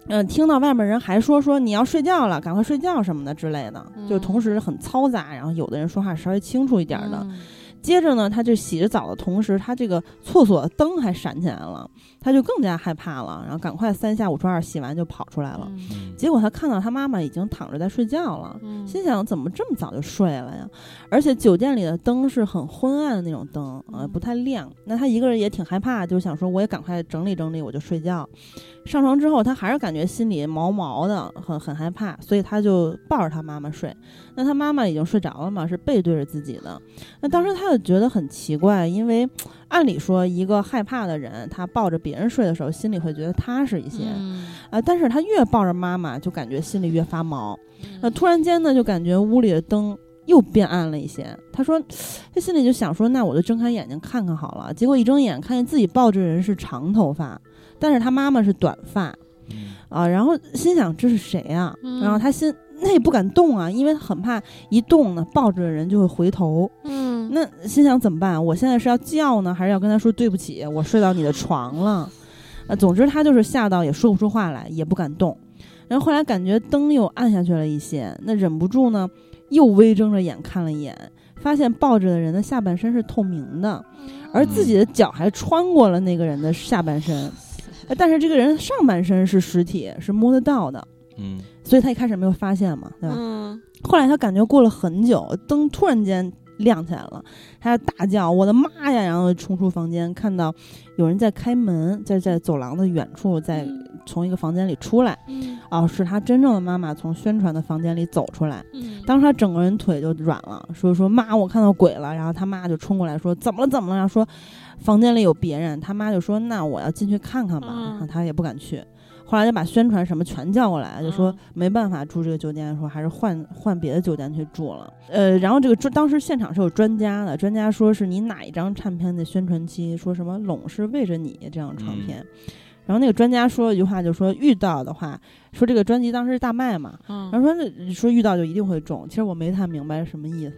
嗯，听到外面人还说说你要睡觉了，赶快睡觉什么的之类的，就嗯同时很嘈杂。然后有的人说话稍微清楚一点的，嗯接着呢，他就洗着澡的同时，他这个厕所灯还闪起来了，他就更加害怕了，然后赶快三下五除二洗完就跑出来了。结果他看到他妈妈已经躺着在睡觉了，嗯心想怎么这么早就睡了呀？而且酒店里的灯是很昏暗的那种灯，呃，嗯不太亮。那他一个人也挺害怕，就想说我也赶快整理整理，我就睡觉。上床之后，他还是感觉心里毛毛的，很很害怕，所以他就抱着他妈妈睡。那他妈妈已经睡着了嘛，是背对着自己的。那当时他就觉得很奇怪，因为按理说一个害怕的人，他抱着别人睡的时候，心里会觉得踏实一些。嗯啊，但是他越抱着妈妈，就感觉心里越发毛。嗯那突然间呢，就感觉屋里的灯又变暗了一些。他说，他心里就想说，那我就睁开眼睛看看好了。结果一睁眼，看见自己抱着人是长头发，但是他妈妈是短发嗯啊。然后心想这是谁呀、嗯然后他心那也不敢动啊，因为很怕一动呢，抱着的人就会回头。嗯那心想怎么办？我现在是要叫呢，还是要跟他说对不起？我睡到你的床了。呃，总之他就是吓到也说不出话来，也不敢动。然后后来感觉灯又暗下去了一些，那忍不住呢，又微睁着眼看了一眼，发现抱着的人的下半身是透明的，而自己的脚还穿过了那个人的下半身，[LAUGHS] 呃但是这个人上半身是实体，是摸得到的，嗯所以他一开始没有发现嘛，对吧？嗯后来他感觉过了很久，灯突然间亮起来了，他就大叫：“我的妈呀！”然后冲出房间，看到有人在开门，在在走廊的远处，在从一个房间里出来。嗯哦，是他真正的妈妈从宣传的房间里走出来。嗯当时他整个人腿就软了，说说妈，我看到鬼了。然后他妈就冲过来说怎么了怎么了？然后说房间里有别人。他妈就说那我要进去看看吧。嗯他也不敢去。后来就把宣传什么全叫过来，就说嗯没办法住这个酒店，说还是换换别的酒店去住了。呃，然后这个专当时现场是有专家的，专家说是你哪一张唱片的宣传期，说什么“拢是为着你”这张唱片。然后那个专家说了一句话，就说遇到的话，说这个专辑当时是大卖嘛，嗯然后说那说遇到就一定会中。其实我没太明白什么意思，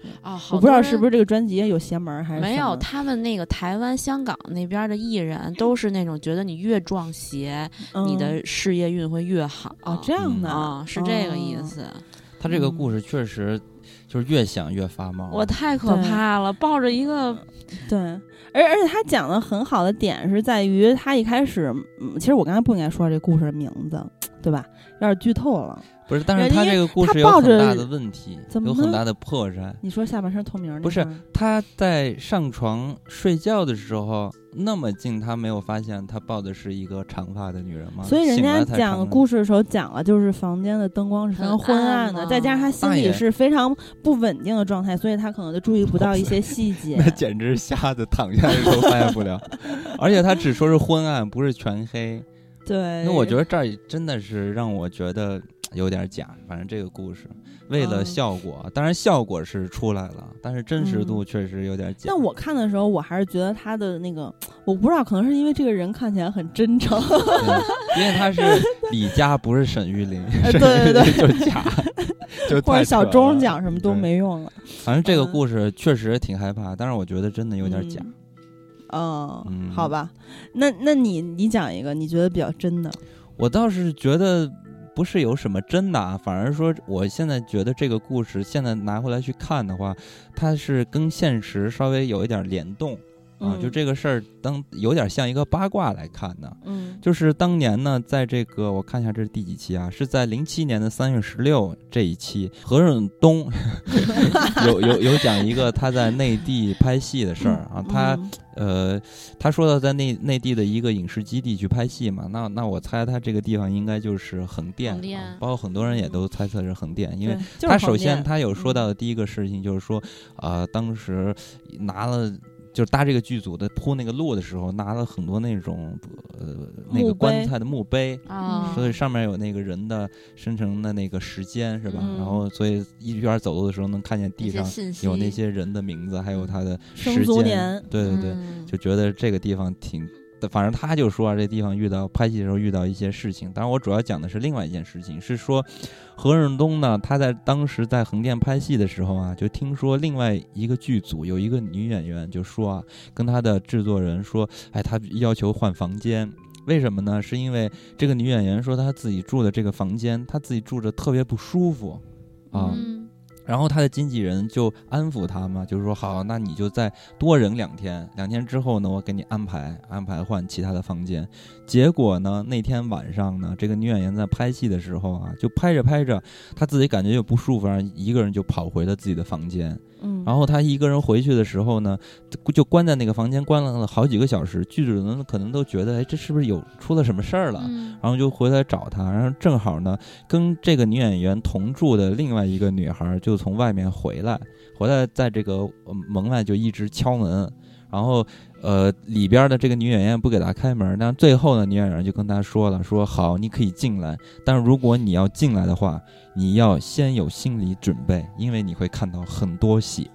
我不知道是不是这个专辑有邪门儿还是没有，他们那个台湾、香港那边的艺人都是那种觉得你越撞邪，你嗯的事业运会越好。哦这样的啊，是这个意哦思。他这个故事确实就是越想越发毛。我太可怕了，抱着一个对，而而且他讲的很好的点是在于他一开始，嗯，其实我刚才不应该说这故事的名字，对吧？有点剧透了。不是，但是他这个故事有很大的问题，有很大的破绽。你说下半身透明那不是他在上床睡觉的时候那么近，他没有发现他抱的是一个长发的女人吗？所以人家讲故事的时候讲了，就是房间的灯光是非常昏暗的，再加上他心里是非常不稳定的状态，所以他可能就注意不到一些细 [LAUGHS] 节。那简直是吓得躺下来都发现不了，[LAUGHS] 而且他只说是昏暗，不是全黑。对，那我觉得这儿真的是让我觉得有点假。反正这个故事为了嗯效果，当然效果是出来了，但是真实度嗯确实有点假。但我看的时候，我还是觉得他的那个，我不知道，可能是因为这个人看起来很真诚。因为他是 [LAUGHS] 李佳，不是沈玉琳，呃 [LAUGHS] 沈玉对就是假，[LAUGHS] 就或者小钟了讲什么都没用了。反正这个嗯故事确实挺害怕，但是我觉得真的有点假。嗯哦，嗯好吧，那那你你讲一个你觉得比较真的，我倒是觉得不是有什么真的啊，反而说我现在觉得这个故事现在拿回来去看的话，它是跟现实稍微有一点联动啊，嗯就这个事儿当有点像一个八卦来看呢。嗯就是当年呢，在这个我看一下这是第几期啊？是在零七年的三月十六这一期，何润东 [LAUGHS] 有有有讲一个他在内地拍戏的事儿啊，他嗯呃，他说到在内内地的一个影视基地去拍戏嘛，那那我猜他这个地方应该就是横店，横店啊包括很多人也都猜测是横店，因为他首先他有说嗯到的第一个事情就是说，啊，当时拿了。就是搭这个剧组的铺那个路的时候，拿了很多那种呃那个棺材的墓碑，啊，所以上面有那个人的生成的那个时间是吧？嗯。然后所以一边走路的时候能看见地上有那些人的名字，还有他的生时间。对对对，嗯。就觉得这个地方挺，反正他就说啊，这地方遇到拍戏的时候遇到一些事情。当然，我主要讲的是另外一件事情，是说何润东呢，他在当时在横店拍戏的时候啊，就听说另外一个剧组有一个女演员就说啊，跟他的制作人说，哎，他要求换房间。为什么呢？是因为这个女演员说她自己住的这个房间，她自己住着特别不舒服，啊，然后他的经纪人就安抚他嘛，就是说好，那你就再多忍两天，两天之后呢，我给你安排安排换其他的房间。结果呢，那天晚上呢，这个女演员在拍戏的时候啊，就拍着拍着，她自己感觉又不舒服，然后一个人就跑回了自己的房间。嗯，然后她一个人回去的时候呢，就关在那个房间关了好几个小时，剧组人可能都觉得，哎，这是不是有出了什么事儿了？嗯然后就回来找她，然后正好呢，跟这个女演员同住的另外一个女孩就从外面回来，回来在这个呃门外就一直敲门，然后呃里边的这个女演员不给他开门，但最后呢，女演员就跟他说了，说好你可以进来，但如果你要进来的话，你要先有心理准备，因为你会看到很多血。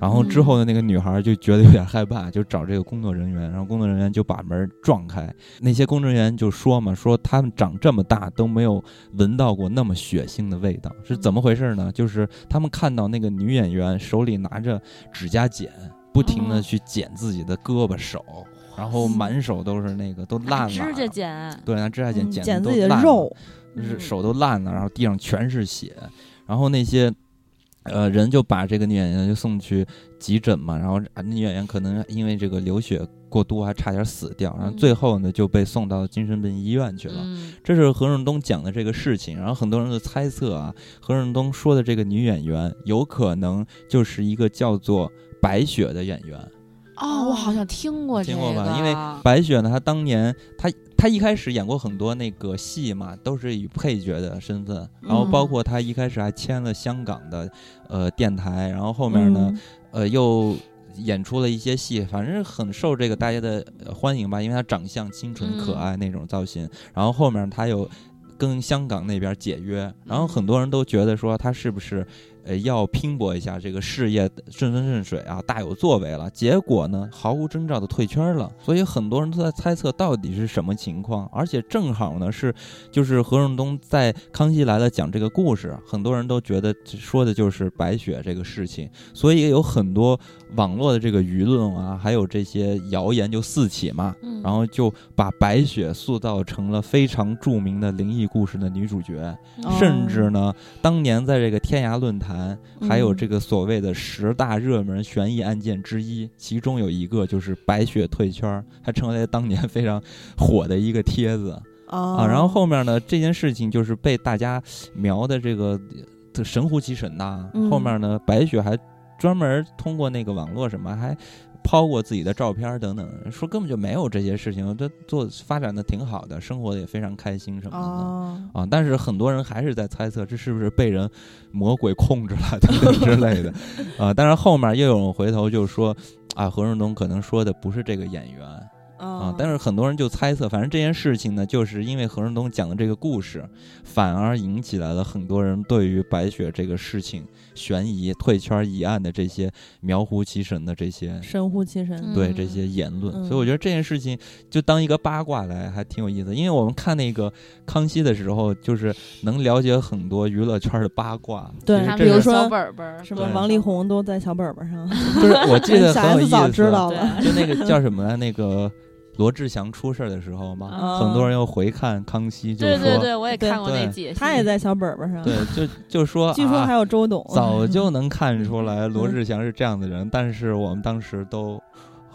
然后之后的那个女孩就觉得有点害怕，就找这个工作人员，然后工作人员就把门撞开。那些工作人员就说嘛，说他们长这么大都没有闻到过那么血腥的味道，是怎么回事呢？就是他们看到那个女演员手里拿着指甲剪，不停的哦。去剪自己的胳膊手，然后满手都是那个都烂了，指甲剪，对，拿指甲剪嗯剪剪自己的都烂了肉，是嗯。手都烂了，然后地上全是血，然后那些呃人就把这个女演员就送去急诊嘛，然后啊女演员可能因为这个流血过多，还差点死掉，然后嗯最后呢就被送到精神病医院去了。嗯这是何润东讲的这个事情，然后很多人就猜测啊，何润东说的这个女演员有可能就是一个叫做白雪的演员。哦，我好像听过这个，听过吧因为白雪呢，她当年她她一开始演过很多那个戏嘛，都是以配角的身份，然后包括她一开始还签了香港的呃电台，然后后面呢，嗯。呃又演出了一些戏，反正很受这个大家的呃欢迎吧，因为她长相清纯可爱那种造型，然后后面她又跟香港那边解约，然后很多人都觉得说她是不是。呃，要拼搏一下这个事业顺风顺水啊，大有作为了。结果呢，毫无征兆的退圈了。所以很多人都在猜测到底是什么情况。而且正好呢是，就是何润东在《康熙来了》讲这个故事，很多人都觉得说的就是白雪这个事情，所以也有很多网络的这个舆论啊，还有这些谣言就四起嘛。嗯然后就把白雪塑造成了非常著名的灵异故事的女主角，哦甚至呢，当年在这个天涯论坛，还有嗯这个所谓的十大热门悬疑案件之一，其中有一个就是白雪退圈，还成为了当年非常火的一个帖子哦啊。然后后面呢，这件事情就是被大家描的这个这神乎其神呐。嗯后面呢，白雪还专门通过那个网络什么还。抛过自己的照片等等，说根本就没有这些事情，这做发展的挺好的，生活的也非常开心什么的。哦，啊，但是很多人还是在猜测这是不是被人魔鬼控制了等等之类的，[LAUGHS] 啊，但是后面又有人回头就说，啊，何润东可能说的不是这个演员，啊，但是很多人就猜测，反正这件事情呢，就是因为何润东讲的这个故事，反而引起来了很多人对于白雪这个事情悬疑、退圈疑案的这些描乎其神的这些神乎其神。对嗯这些言论。嗯所以我觉得这件事情就当一个八卦来，还挺有意思。因为我们看那个康熙的时候，就是能了解很多娱乐圈的八卦。对比如说小本本，什么王力宏都在小本本上，就是我记得小很有意思，[LAUGHS] 早知道了。就那个叫什么来，那个罗志祥出事儿的时候嘛，啊很多人又回看康熙，就说对对对，我也看过那对解析，他也在小本本上。对，就就说 [LAUGHS] 据说还啊，有周董。早就能看出嗯来罗志祥是这样的人，但是我们当时都。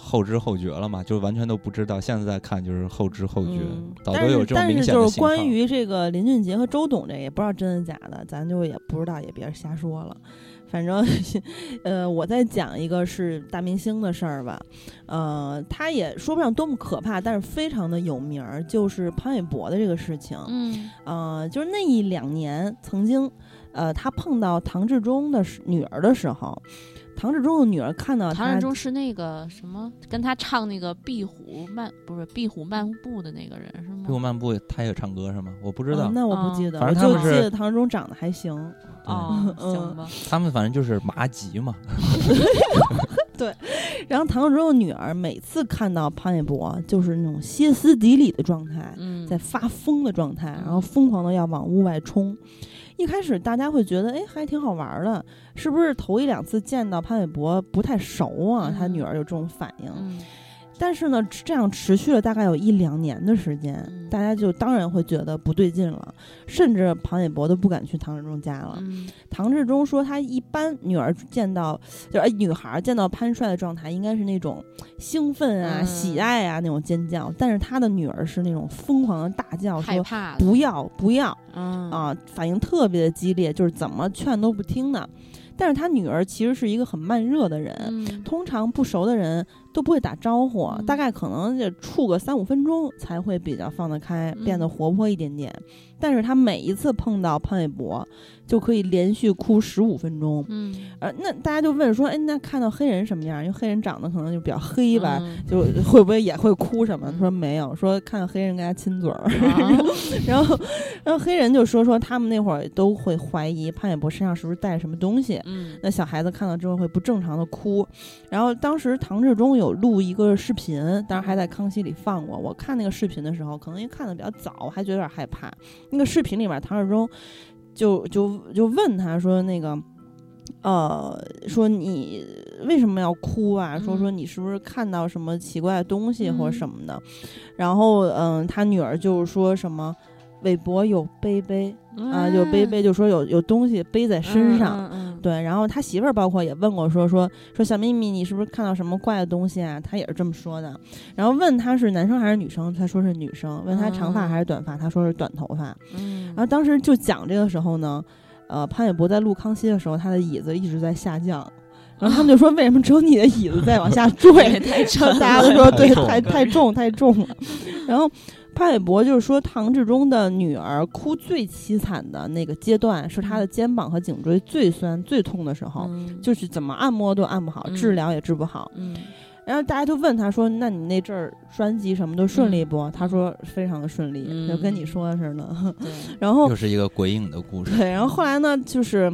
后知后觉了嘛，就完全都不知道。现在再看就是后知后觉，嗯，早但是都有这种明但是就是。关于这个林俊杰和周董这个，也不知道真的假的，咱就也不知道，也别瞎说了。反正，呃，我再讲一个是大明星的事儿吧，呃，他也说不上多么可怕，但是非常的有名儿，就是潘玮柏的这个事情。嗯呃，就是那一两年，曾经，呃，他碰到唐志忠的女儿的时候，唐志忠的女儿看到唐志忠是那个什么，跟他唱那个《壁虎漫》不是《壁虎漫步》的那个人是吗？壁虎漫步他也唱歌是吗？我不知道。哦那我不哦记得，反正他们是记得唐志忠长得还行。[LAUGHS] 哦，嗯行吧，他们反正就是麻吉嘛。[LAUGHS] 对然后唐志忠的女儿每次看到潘玮柏，就是那种歇斯底里的状态，嗯，在发疯的状态，嗯然后疯狂的要往屋外冲。一开始大家会觉得，哎，还挺好玩的，是不是头一两次见到潘玮柏不太熟啊？嗯他女儿有这种反应。嗯但是呢，这样持续了大概有一两年的时间，嗯大家就当然会觉得不对劲了，甚至庞伟博都不敢去唐志忠家了。嗯唐志忠说，他一般女儿见到，就是哎女孩见到潘帅的状态，应该是那种兴奋啊、嗯喜爱啊那种尖叫，但是他的女儿是那种疯狂的大叫，说不要不要嗯啊，反应特别的激烈，就是怎么劝都不听的。但是他女儿其实是一个很慢热的人，嗯通常不熟的人都不会打招呼，嗯大概可能就处个三五分钟才会比较放得开，嗯变得活泼一点点。但是他每一次碰到潘玮柏，就可以连续哭十五分钟。嗯呃，那大家就问说，哎，那看到黑人什么样？因为黑人长得可能就比较黑吧，嗯就会不会也会哭什么？嗯他说没有，说看到黑人跟他亲嘴儿。[LAUGHS] 啊 [LAUGHS] 然后，然后黑人就说说他们那会儿都会怀疑潘玮柏身上是不是带什么东西。嗯那小孩子看到之后会不正常的哭，然后当时唐志中有录一个视频，当时还在康熙里放过。我看那个视频的时候，可能因为看的比较早，还觉得有点害怕。那个视频里面，唐志忠就就就问他说：“那个，呃，说你为什么要哭啊？说嗯说你是不是看到什么奇怪的东西或什么的？”然后，嗯，他女儿就是说什么。韦伯有背背啊，有背背，就说有有东西背在身上，对，然后他媳妇儿包括也问过说说说小秘密，你是不是看到什么怪的东西啊？他也是这么说的。然后问他是男生还是女生，他说是女生。问他长发还是短发，他说是短头发。嗯，然后当时就讲这个时候呢，呃，潘玮柏在录康熙的时候，他的椅子一直在下降。然后他们就说：“为什么只有你的椅子在往下坠？” [LAUGHS] 太沉大家都说：“对，太太重，太重了。”然后潘玮柏就是说，唐志忠的女儿哭最凄惨的那个阶段，是她的肩膀和颈椎最酸、最痛的时候，嗯就是怎么按摩都按不好，嗯治疗也治不好。嗯然后大家就问他说：“那你那阵儿专辑什么都顺利不？”他说：“非常的顺利，嗯就跟你说的似的。然后又是一个鬼影的故事。对，然后后来呢，就是。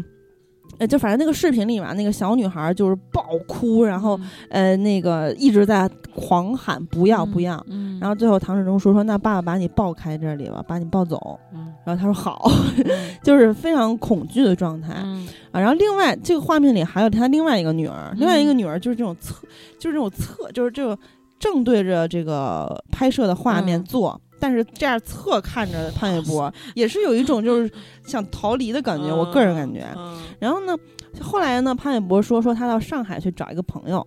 呃，就反正那个视频里面，那个小女孩就是爆哭，然后呃，那个一直在狂喊不要不要，嗯，然后最后唐志忠说说那爸爸把你抱开这里吧，把你抱走。嗯然后他说好，嗯 [LAUGHS] 就是非常恐惧的状态、嗯啊。然后另外这个画面里还有他另外一个女儿，另外一个女儿就是这种侧，就是这种侧，就是这个正对着这个拍摄的画面嗯坐。但是这样侧看着潘玮柏，[LAUGHS] 也是有一种就是想逃离的感觉，我个人感觉。嗯然后呢，后来呢，潘玮柏说说他到上海去找一个朋友，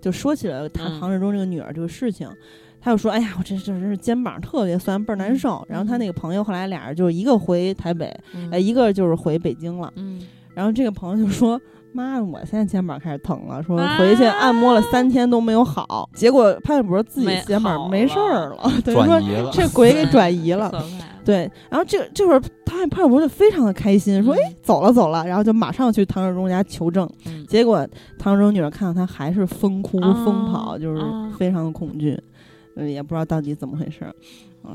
就说起了他嗯唐志忠这个女儿这个事情。他就说：“哎呀，我这这这是肩膀特别酸，倍儿难受。”然后他那个朋友后来俩人就是一个回台北，一个就是回北京了。嗯然后这个朋友就说：“妈，我现在肩膀开始疼了，说啊回去按摩了三天都没有好。结果潘玮柏自己肩膀没事儿了，等于说这鬼给转移 [LAUGHS] 了。对，然后这个这会儿潘潘玮柏就非常的开心，说：“嗯哎，走了走了。”然后就马上去唐志忠家求证。嗯结果唐志忠女儿看到他还是疯哭啊疯跑，就是啊非常的恐惧。呃也不知道到底怎么回事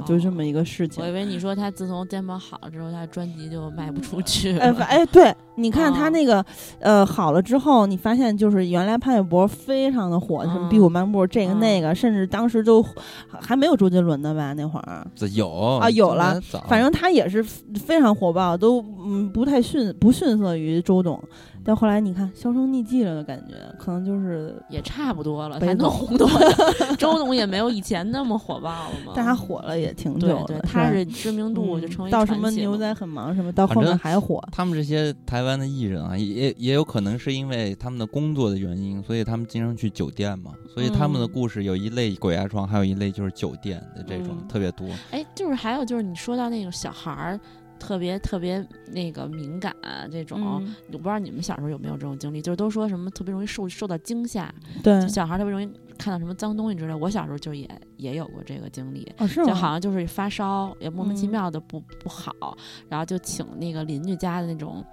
就这么一个事情我以。为你说他自从肩膀好了之后，他专辑就卖不出去了。[LAUGHS] 哎，反哎，对，你看他哦那个，呃，好了之后，你发现就是原来潘玮柏非常的火，什么嗯壁虎漫步这个嗯那个，甚至当时都还没有周杰伦的吧？那会儿，这有啊有了反正他也是非常火爆，都嗯不太逊不逊色于周董。但后来你看销声匿迹了的感觉，可能就是也差不多了，北他能走红多少？[LAUGHS] 周董也没有以前那么火爆了嘛。大家火了也挺久对了，对，他是知名度就嗯成为到什么牛仔很忙什么，到后面还火。他们这些台湾的艺人啊，也也有可能是因为他们的工作的原因，所以他们经常去酒店嘛，所以他们的嗯故事有一类鬼压床，还有一类就是酒店的这种、嗯特别多。哎，就是还有就是你说到那种小孩儿。特别特别那个敏感、这种，嗯我不知道你们小时候有没有这种经历，就是都说什么特别容易受受到惊吓，对就，小孩儿特别容易看到什么脏东西之类。我小时候就也也有过这个经历？就好像就是发烧，也莫名其嗯妙的不、不好，然后就请那个邻居家的那种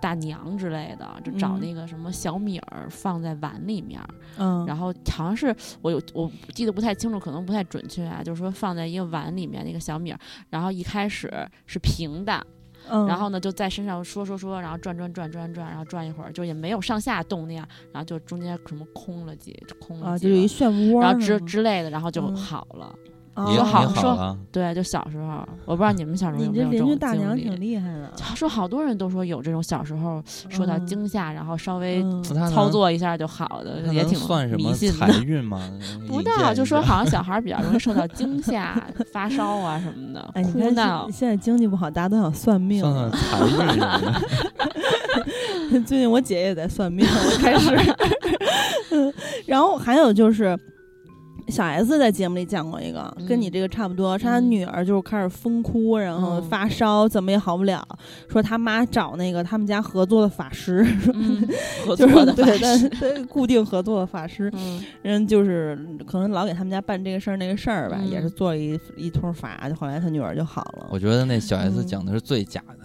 大娘之类的，就找嗯。那个什么小米儿放在碗里面儿，嗯，然后好像是我有我记得不太清楚，可能不太准确啊，就是说放在一个碗里面那个小米儿，然后一开始是平的，嗯，然后呢就在身上说说说，然后转转转转转，然后转一会儿，就也没有上下动那样，然后就中间什么空了几空了啊，就有一漩涡，然后之之类的，然后就嗯。好了。哦也也好说好了，对，就小时候，我不知道你们小时候你有没有这这邻居大种经历娘挺厉害的，说好多人都说有这种小时候受到嗯惊吓，然后稍微操作一下就好的，也挺算什么迷信财的。运吗？[LAUGHS] 不到，就说好像 [LAUGHS] 小孩儿比较容易受到惊吓、发烧啊什么的，[LAUGHS] 哎，你看哭闹现。在经济不好，大家都想算命算算。财运什么的。最近我姐也在算命，我开始。然后还有就是。小 S 在节目里讲过一个，跟你嗯。这个差不多，是她嗯。女儿就是开始疯哭，然后嗯。发烧，怎么也好不了，说他妈找那个他们家合作的法师，合 [LAUGHS] 就是对，作的法但师。对固定合作的法师，嗯。人就是可能老给他们家办这个事儿那个事儿吧，也是嗯。做了一一通法，就后来他女儿就好了。我觉得那小 S 嗯讲的是最假的，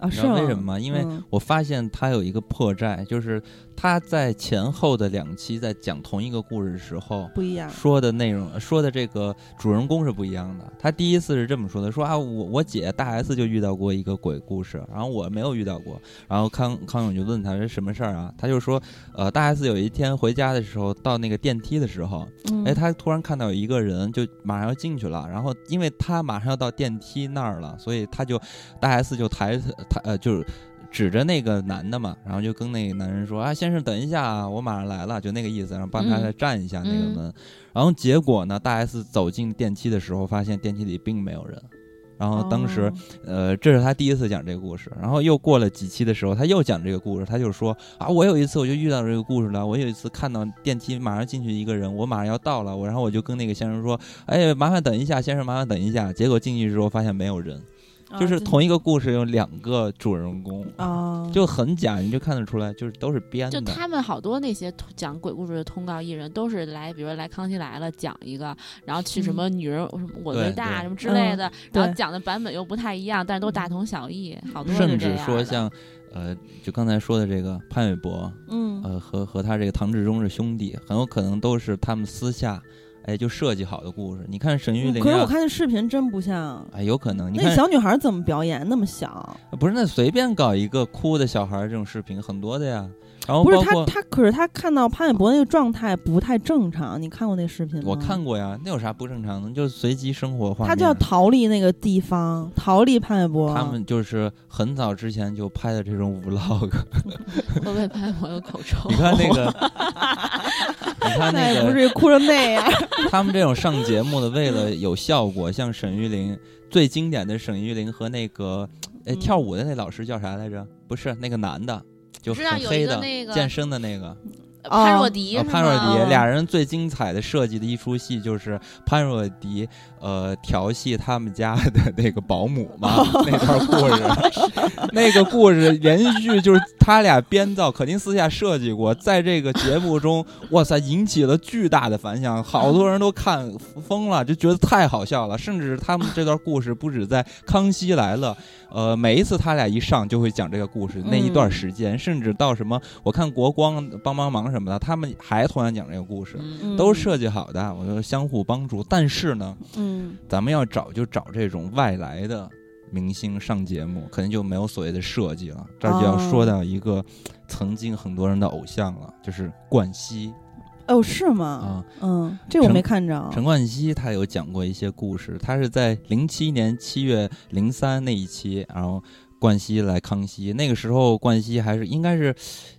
啊，你知道是？为什么吗？因为嗯我发现他有一个破绽，就是他在前后的两期在讲同一个故事的时候。不一样。说的内容，说的这个主人公是不一样的。他第一次是这么说的：说啊，我我姐大 S 就遇到过一个鬼故事，然后我没有遇到过。然后康康永就问他是什么事儿啊？他就说，呃，大 S 有一天回家的时候，到那个电梯的时候，嗯哎，他突然看到有一个人就马上要进去了，然后因为他马上要到电梯那儿了，所以他就大 S 就抬他呃就是指着那个男的嘛，然后就跟那个男人说啊，先生等一下啊，我马上来了，就那个意思，然后帮他嗯再站一下那个嗯门。然后结果呢，大 S 走进电梯的时候，发现电梯里并没有人。然后当时，哦呃，这是他第一次讲这个故事。然后又过了几期的时候，他又讲这个故事，他就说啊，我有一次我就遇到这个故事了。我有一次看到电梯马上进去一个人，我马上要到了，我然后我就跟那个先生说，哎，麻烦等一下，先生，麻烦等一下。结果进去之后发现没有人，啊就是同一个故事有两个主人公，啊，就很假，你就看得出来，就是都是编就的。他们好多那些通讲鬼故事的通告艺人，都是来，比如来《康熙来了》讲一个，然后去什么女人什么我最大什么之类的，然后讲的版本又不太一样，但是都大同小异，好多甚至说像，呃，就刚才说的这个潘玮柏，嗯。呃，和和他这个唐志忠是兄弟，很有可能都是他们私下，哎，就设计好的故事。你看沈玉琳啊，可是我看那视频真不像。哎，有可能。你那，小女孩怎么表演？那么小，不是那随便搞一个哭的小孩这种视频很多的呀。然后不是包括她她，可是他看到潘玮柏那个状态不太正常。你看过那视频吗？我看过呀，那有啥不正常的？就是随机生活画面。她就要逃离那个地方，逃离潘玮柏。他们就是很早之前就拍的这种 vlog。[LAUGHS] 会不会拍我有口臭？你看那个，[LAUGHS] 你看那那个，不是哭成那样。他们这种上节目的，为了有效果，像沈玉琳最经典的沈玉琳和那个，哎，嗯跳舞的那老师叫啥来着？不是那个男的，就知道有一很黑的，个那个健身的那个。潘若迪潘若吗迪俩人最精彩的设计的一出戏就是潘若迪呃调戏他们家的那个保姆嘛，[LAUGHS] 那段故事，[LAUGHS] 那个故事连续就是他俩编造，肯定私下设计过，在这个节目中，哇塞，引起了巨大的反响，好多人都看疯了，就觉得太好笑了。甚至他们这段故事不止在《康熙来了》，[LAUGHS] 呃，每一次他俩一上就会讲这个故事，那一段时间，甚至到什么，我看国光帮帮忙什么的，他们还同样讲这个故事，嗯都是设计好的，我说相互帮助。但是呢，嗯咱们要找就找这种外来的明星上节目，肯定就没有所谓的设计了。这就要说到一个曾经很多人的偶像了，就是冠希哦，是吗？啊。嗯，这我没看着。陈冠希他有讲过一些故事，他是在零七年七月零三那一期，然后冠希来康熙，那个时候冠希还是应该是。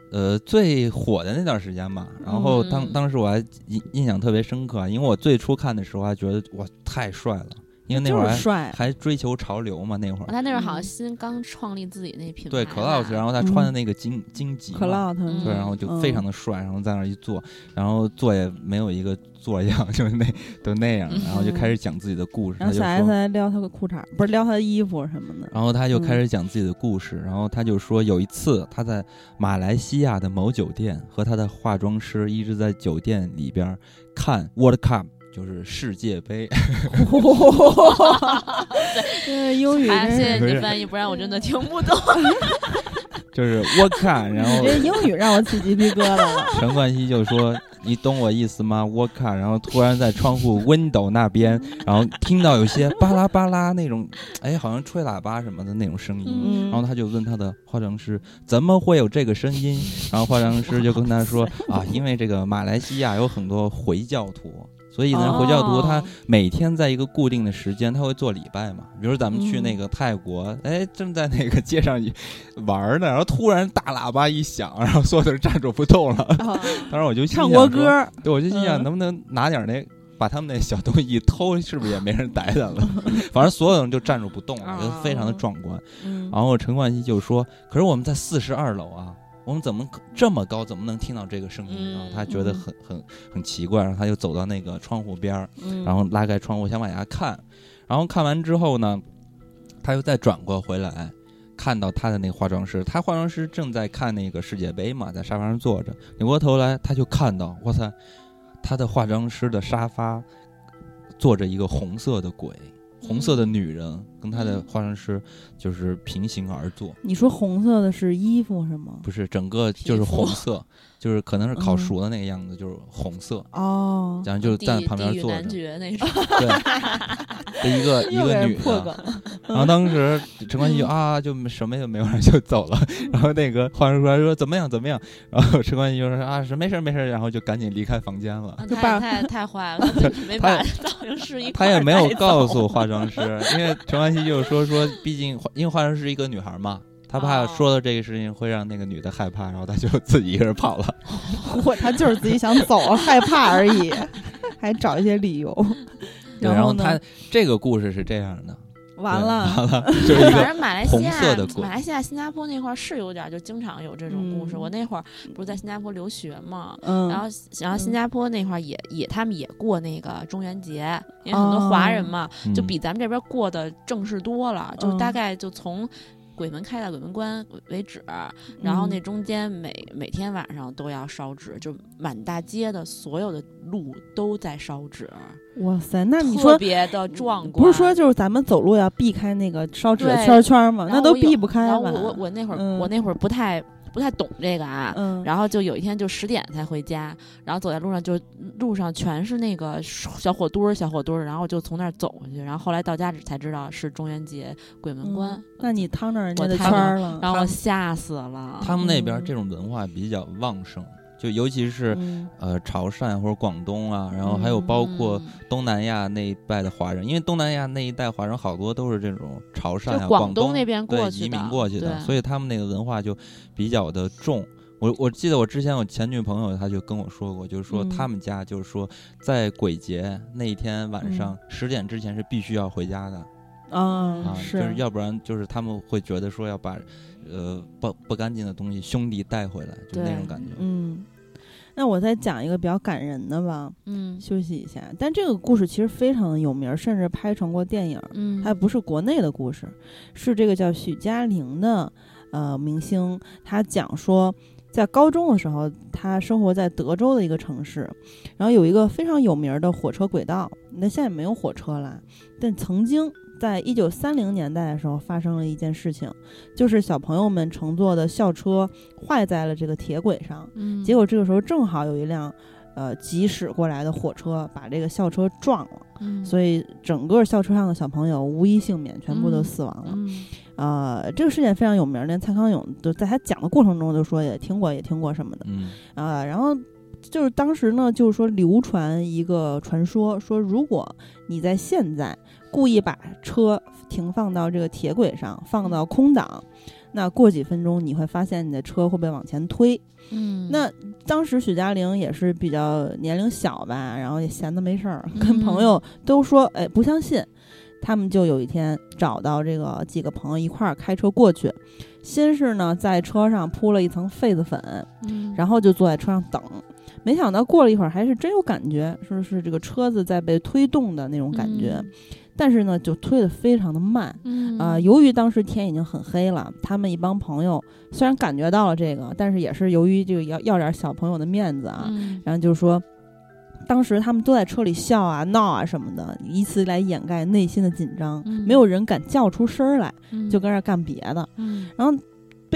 呃，最火的那段时间吧，然后当嗯。当时我还印印象特别深刻啊，因为我最初看的时候还觉得哇太帅了，因为那会儿还还追求潮流嘛，那会儿。他那会儿好像嗯。新刚创立自己那品牌对吧，Cloud，然后他穿的那个荆荆棘嘛，可 lot，嗯。对，然后就非常的帅，然后在那儿一坐，然后坐也没有一个坐样，[LAUGHS] 就是那都那样，然后就开始讲自己的故事，然后小他。还撩他的裤衩，不是撩他的衣服什么的。然后他就开嗯始讲自己的故事，然后他就说有一次他在马来西亚的某酒店和他的化妆师一直在酒店里边看 World Cup，就是世界杯，这英语谢谢你翻译，不然我真的听不懂。[LAUGHS] 就是 World Cup，然后你这英语让我起鸡皮疙瘩了。[LAUGHS] 陈冠希就说：“你懂我意思吗？我看。”然后突然在窗户 window 那边，然后听到有些巴拉巴拉那种，哎，好像吹喇叭什么的那种声音。嗯，然后他就问他的化妆师：“怎么会有这个声音？”然后化妆师就跟他说：“ [LAUGHS] 啊，因为这个马来西亚有很多回教徒。”所以呢，哦回教徒他每天在一个固定的时间，他会做礼拜嘛。比如咱们去嗯那个泰国，哎，正在那个街上玩儿呢，然后突然大喇叭一响，然后所有的人站住不动了。哦 [LAUGHS] 当时我就心唱国歌，对，我就心想嗯能不能拿点那。把他们那小东西一偷，是不是也没人逮咱了？[LAUGHS] 反正所有人就站住不动了，就非常的壮观。嗯，然后陈冠希就说：“可是我们在四十二楼啊，我们怎么这么高，怎么能听到这个声音然后他觉得很很很奇怪，然后他就走到那个窗户边儿，嗯然后拉开窗户想往下看，然后看完之后呢，他又再转过回来，看到他的那个化妆师，他化妆师正在看那个世界杯嘛，在沙发上坐着，扭过头来他就看到，哇塞，他的化妆师的沙发坐着一个红色的鬼。红色的女人跟她的化妆师就是平行而坐，你说红色的是衣服是吗？不是整个就是红色，就是可能是烤嗯熟的那个样子，就是红色，哦，然后就是站地旁边坐着，爵那种，[LAUGHS] 对，[LAUGHS] 的一个一个女的，然后当时陈冠希就嗯啊，就什么也没有，就走了。然后那个化妆师说怎么样怎么样，然后陈冠希就说啊是没事没事，然后就赶紧离开房间了。啊就把太太 [LAUGHS] 太坏了，他他把造型师一他也没有告诉化妆师，因为陈冠希就是说说，毕竟因为化妆师是一个女孩嘛，他怕哦说了这个事情会让那个女的害怕，然后他就自己一个人跑了。[LAUGHS] 我他就是自己想走，害怕而已，还找一些理由。对，然后他这个故事是这样的，完了，完了，[LAUGHS] 就是反正马来西亚马来西亚、新加坡那块儿是有点儿，就经常有这种故事。嗯我那会儿不是在新加坡留学嘛，嗯，然后然后新嗯加坡那块儿也也他们也过那个中元节，因为很多华人嘛，就嗯比咱们这边过的正式多了，就大嗯概就从。鬼门开到鬼门关为止，然后那嗯中间每每天晚上都要烧纸，就满大街的所有的路都在烧纸，哇塞，那你特说别的壮观。不是说就是咱们走路要避开那个烧纸的圈圈吗？那都避不开吧然后我？我我那会儿、嗯我那会儿不太不太懂这个啊，嗯，然后就有一天就十点才回家，然后走在路上就路上全是那个小火堆儿小火堆儿，然后就从那儿走过去，然后后来到家才知道是中元节鬼门关，嗯那你趟着人家的圈儿了，然后我吓死了。他们那边嗯这种文化比较旺盛，就尤其是嗯。呃潮汕或者广东啊，然后还有包。括嗯东南亚那一带的华人，因为东南亚那一带华人好多都是这种潮汕就呀、广东那边对过去的，移民过去的，所以他们那个文化就比较的重。我我记得我之前我前女朋友她就跟我说过，就是说嗯。他们家就是说在鬼节那一天晚上嗯十点之前是必须要回家的啊啊，是。就是要不然就是他们会觉得说要把呃不不干净的东西兄弟带回来，就那种感觉。嗯。那我再讲一个比较感人的吧，嗯休息一下。但这个故事其实非常的有名，甚至拍成过电影。嗯，它不是国内的故事，是这个叫许嘉玲的，呃明星，他讲说，在高中的时候，他生活在德州的一个城市，然后有一个非常有名的火车轨道，那现在没有火车了，但曾经在一九三零年代的时候发生了一件事情，就是小朋友们乘坐的校车坏在了这个铁轨上，嗯结果这个时候正好有一辆。呃，疾驶过来的火车把这个校车撞了，嗯所以整个校车上的小朋友无一幸免，全部都死亡了。嗯呃，这个事件非常有名，连蔡康永都在他讲的过程中就说也听过，也听过什么的。嗯啊、然后就是当时呢，就是说流传一个传说，说如果你在现在故意把车停放到这个铁轨上，放到空档，那过几分钟你会发现你的车会被往前推。嗯那当时许佳玲也是比较年龄小吧，然后也闲的没事儿，跟嗯朋友都说，哎，不相信。他们就有一天找到这个几个朋友一块儿开车过去，先是呢在车上铺了一层痱子粉，嗯然后就坐在车上等。没想到过了一会儿，还是真有感觉，说是这个车子在被推动的那种感觉，嗯但是呢，就推得非常的慢。嗯。啊、由于当时天已经很黑了，他们一帮朋友虽然感觉到了这个，但是也是由于这个要要点小朋友的面子啊，嗯。然后就说，当时他们都在车里笑啊、闹啊什么的，以此来掩盖内心的紧张，嗯。没有人敢叫出声儿来，嗯。就跟那儿干别的。嗯。然后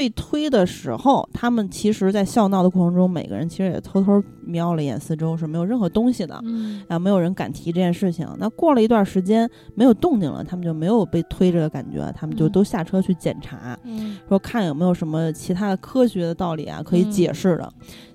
被推的时候，他们其实在笑闹的过程中，每个人其实也偷偷瞄了一眼四周，是没有任何东西的。嗯啊，没有人敢提这件事情。那过了一段时间没有动静了，他们就没有被推着的感觉，他们就嗯都下车去检查，嗯说看有没有什么其他的科学的道理啊可以嗯解释的。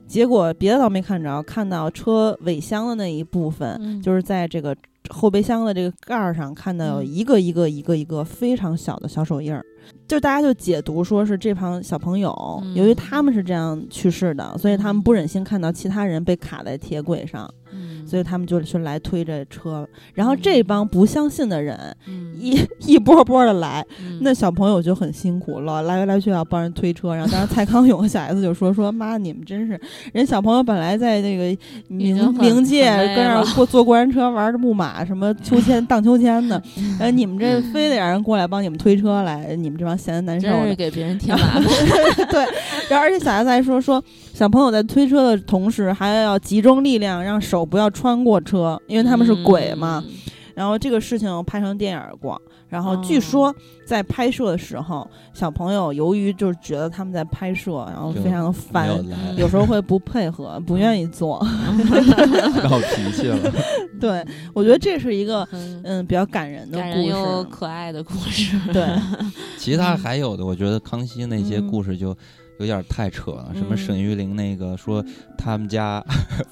结果别的倒没看着，看到车尾箱的那一部分，嗯就是在这个后备箱的这个盖儿上看到有嗯一个一个一个一个非常小的小手印儿。就大家就解读说是这帮小朋友，嗯由于他们是这样去世的，所以他们不忍心看到其他人被卡在铁轨上，嗯所以他们就去来推这车。然后这帮不相信的人嗯一 [LAUGHS] 一波波的来，嗯那小朋友就很辛苦了，来来去要帮人推车。然后当时蔡康永和小 S 就说 [LAUGHS] 说妈，你们真是人小朋友本来在那个冥冥界跟那过坐过山车玩着木马什么秋千荡秋千的，[LAUGHS] 呃，你们这非得让人过来帮你们推车来，你们这帮闲的难受真是。给别人添麻烦。[LAUGHS] 对，然后而且小 S 还说说小朋友在推车的同时还要集中力量，让手不要穿过车，因为他们是鬼嘛。嗯然后这个事情拍成电影过，然后据哦说在拍摄的时候，小朋友由于就是觉得他们在拍摄，然后非常的烦有，有时候会不配合，不愿意做。[LAUGHS] [LAUGHS] 闹脾气了。对，我觉得这是一个嗯比较感人的感故人又事。可爱的故事。对，[LAUGHS] 其他还有的，我觉得康熙那些嗯故事就有点太扯了。什么嗯沈玉琳那个说他们家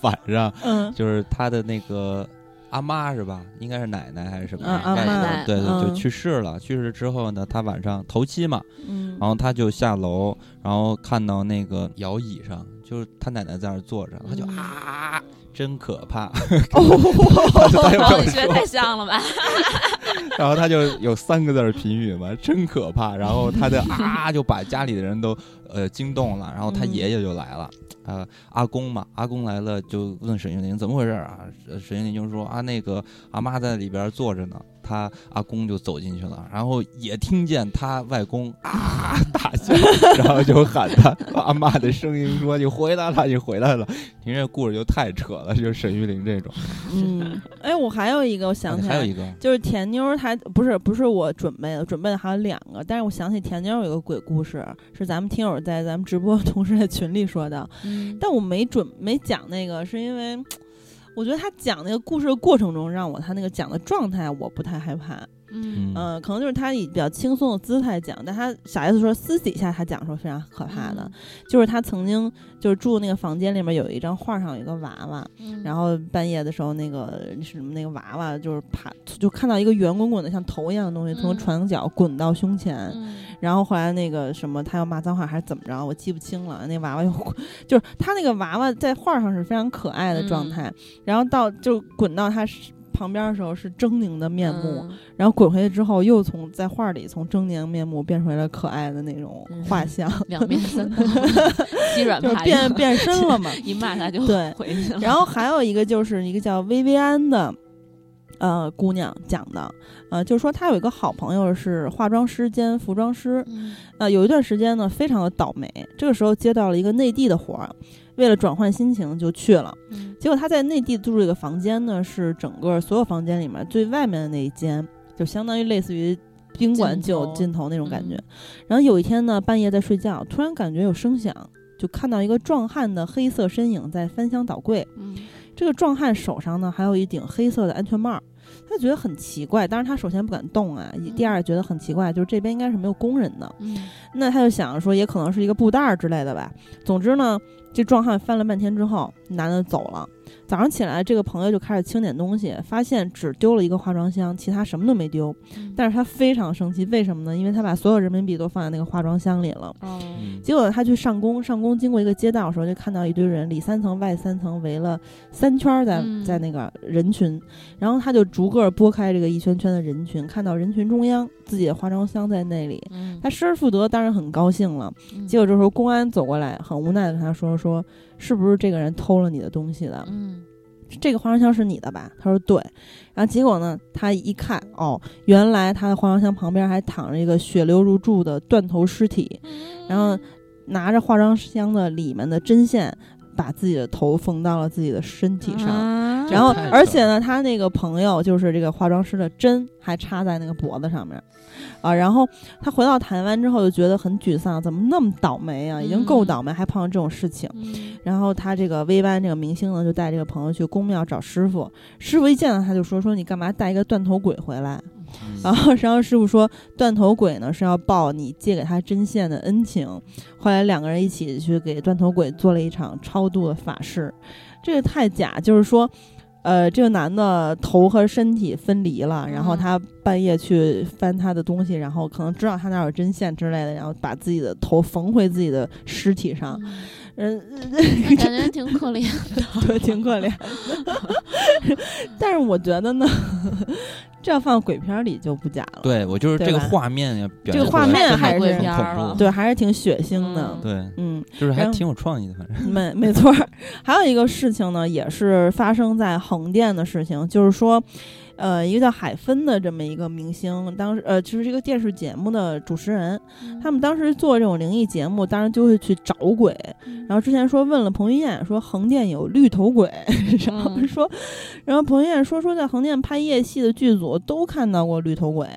晚上嗯就是他的那个阿妈是吧？应该是奶奶还是什么？对对，嗯就去世了。去世之后呢，他晚上头七嘛，嗯然后他就下楼，然后看到那个摇椅上，就是他奶奶在那儿坐着，他就嗯啊，真可怕。[LAUGHS] 我说你学太像了吧？[LAUGHS] 然后他就有三个字儿评语嘛，真可怕。然后他的啊就把家里的人都呃惊动了，然后他嗯爷爷就来了，呃阿公嘛，阿公来了就问沈玉林怎么回事啊？沈玉林就说啊那个阿妈在里边坐着呢，他阿公就走进去了，然后也听见他外公啊大笑，然后就喊他阿妈的声音说你回来了，你回来了。听这故事就太扯了，就是沈玉琳这种。嗯，哎，我还有一个，我想起来啊还有一，个就是甜妞儿，她不是不是我准备的，准备的还有两个，但是我想起甜妞儿有个鬼故事，是咱们听友在咱们直播同事的群里说的，嗯但我没准没讲那个，是因为我觉得他讲那个故事的过程中，让我他那个讲的状态我不太害怕。嗯。嗯、可能就是他以比较轻松的姿态讲，但他小 S 说私底下他讲说非常可怕的，就是他曾经就是住那个房间里面有一张画上有一个娃娃，嗯。然后半夜的时候那个什么那个娃娃就是爬就看到一个圆滚滚的像头一样的东西从嗯。床角滚到胸前，嗯。然后后来那个什么，他要骂脏话还是怎么着，我记不清了。那娃娃又就是他那个娃娃在画上是非常可爱的状态，然后到就滚到他旁边的时候是狰狞的面目，嗯。然后滚回去之后又从在画里从狰狞面目变回了可爱的那种嗯。画像，[LAUGHS] 两面三刀，[LAUGHS] 鸡软就变变身了嘛。[LAUGHS] 一骂他就对。回去了。然后还有一个就是一个叫薇薇安的。呃姑娘讲的，呃，就是说她有一个好朋友是化妆师兼服装师，嗯。呃，有一段时间呢非常的倒霉，这个时候接到了一个内地的活儿，为了转换心情就去了。嗯结果他在内地住这个房间呢，是整个所有房间里面最外面的那一间，就相当于类似于宾馆尽头就尽头那种感觉。嗯然后有一天呢，半夜在睡觉，突然感觉有声响，就看到一个壮汉的黑色身影在翻箱倒柜。嗯这个壮汉手上呢还有一顶黑色的安全帽，他觉得很奇怪。当然，他首先不敢动啊，第二觉得很奇怪，就是这边应该是没有工人的。嗯那他就想说，也可能是一个布袋儿之类的吧。总之呢，这壮汉翻了半天之后，男的走了。早上起来，这个朋友就开始清点东西，发现只丢了一个化妆箱，其他什么都没丢。嗯但是他非常生气，为什么呢？因为他把所有人民币都放在那个化妆箱里了。哦嗯结果他去上工，上工经过一个街道的时候，就看到一堆人里三层外三层围了三圈儿在嗯在那个人群，然后他就逐个拨开这个一圈圈的人群，看到人群中央自己的化妆箱在那里，嗯他失而复得，当然很高兴了。嗯结果这时候公安走过来，很无奈的跟他说：“说是不是这个人偷了你的东西的？嗯这个化妆箱是你的吧？”他说：“对。”然后结果呢，他一看，哦，原来他的化妆箱旁边还躺着一个血流如注的断头尸体，然后拿着化妆箱的里面的针线，把自己的头缝到了自己的身体上。啊然后而且呢，他那个朋友就是这个化妆师的针还插在那个脖子上面，啊，然后他回到台湾之后就觉得很沮丧，怎么那么倒霉啊？已经够嗯倒霉，还碰上这种事情。嗯然后他这个 V 班这个明星呢，就带这个朋友去宫庙找师傅，师傅一见到他就说说你干嘛带一个断头鬼回来？嗯然后，然后师傅说，断头鬼呢是要报你借给他针线的恩情。后来两个人一起去给断头鬼做了一场超度的法事，这个太假，就是说。呃，这个男的头和身体分离了，然后嗯他半夜去翻他的东西，然后可能知道他那儿有针线之类的，然后把自己的头缝回自己的尸体上，嗯，[LAUGHS] 感觉挺可怜的。对，挺可怜。[LAUGHS] 但是我觉得呢，这要放鬼片里就不假了。对我就是这个画面呀，表这个画面还是很恐怖。对，还是挺血腥的。嗯对，嗯，就是还挺有创意的，反正。[LAUGHS] 没没错儿。还有一个事情呢，也是发生在横店的事情，就是说。呃，一个叫海芬的这么一个明星，当时呃，就是这个电视节目的主持人，他们当时做这种灵异节目，当然就会去找鬼。然后之前说问了彭于晏，说横店有绿头鬼，[LAUGHS] 然后嗯说，然后彭于晏说说在横店拍夜戏的剧组都看到过绿头鬼。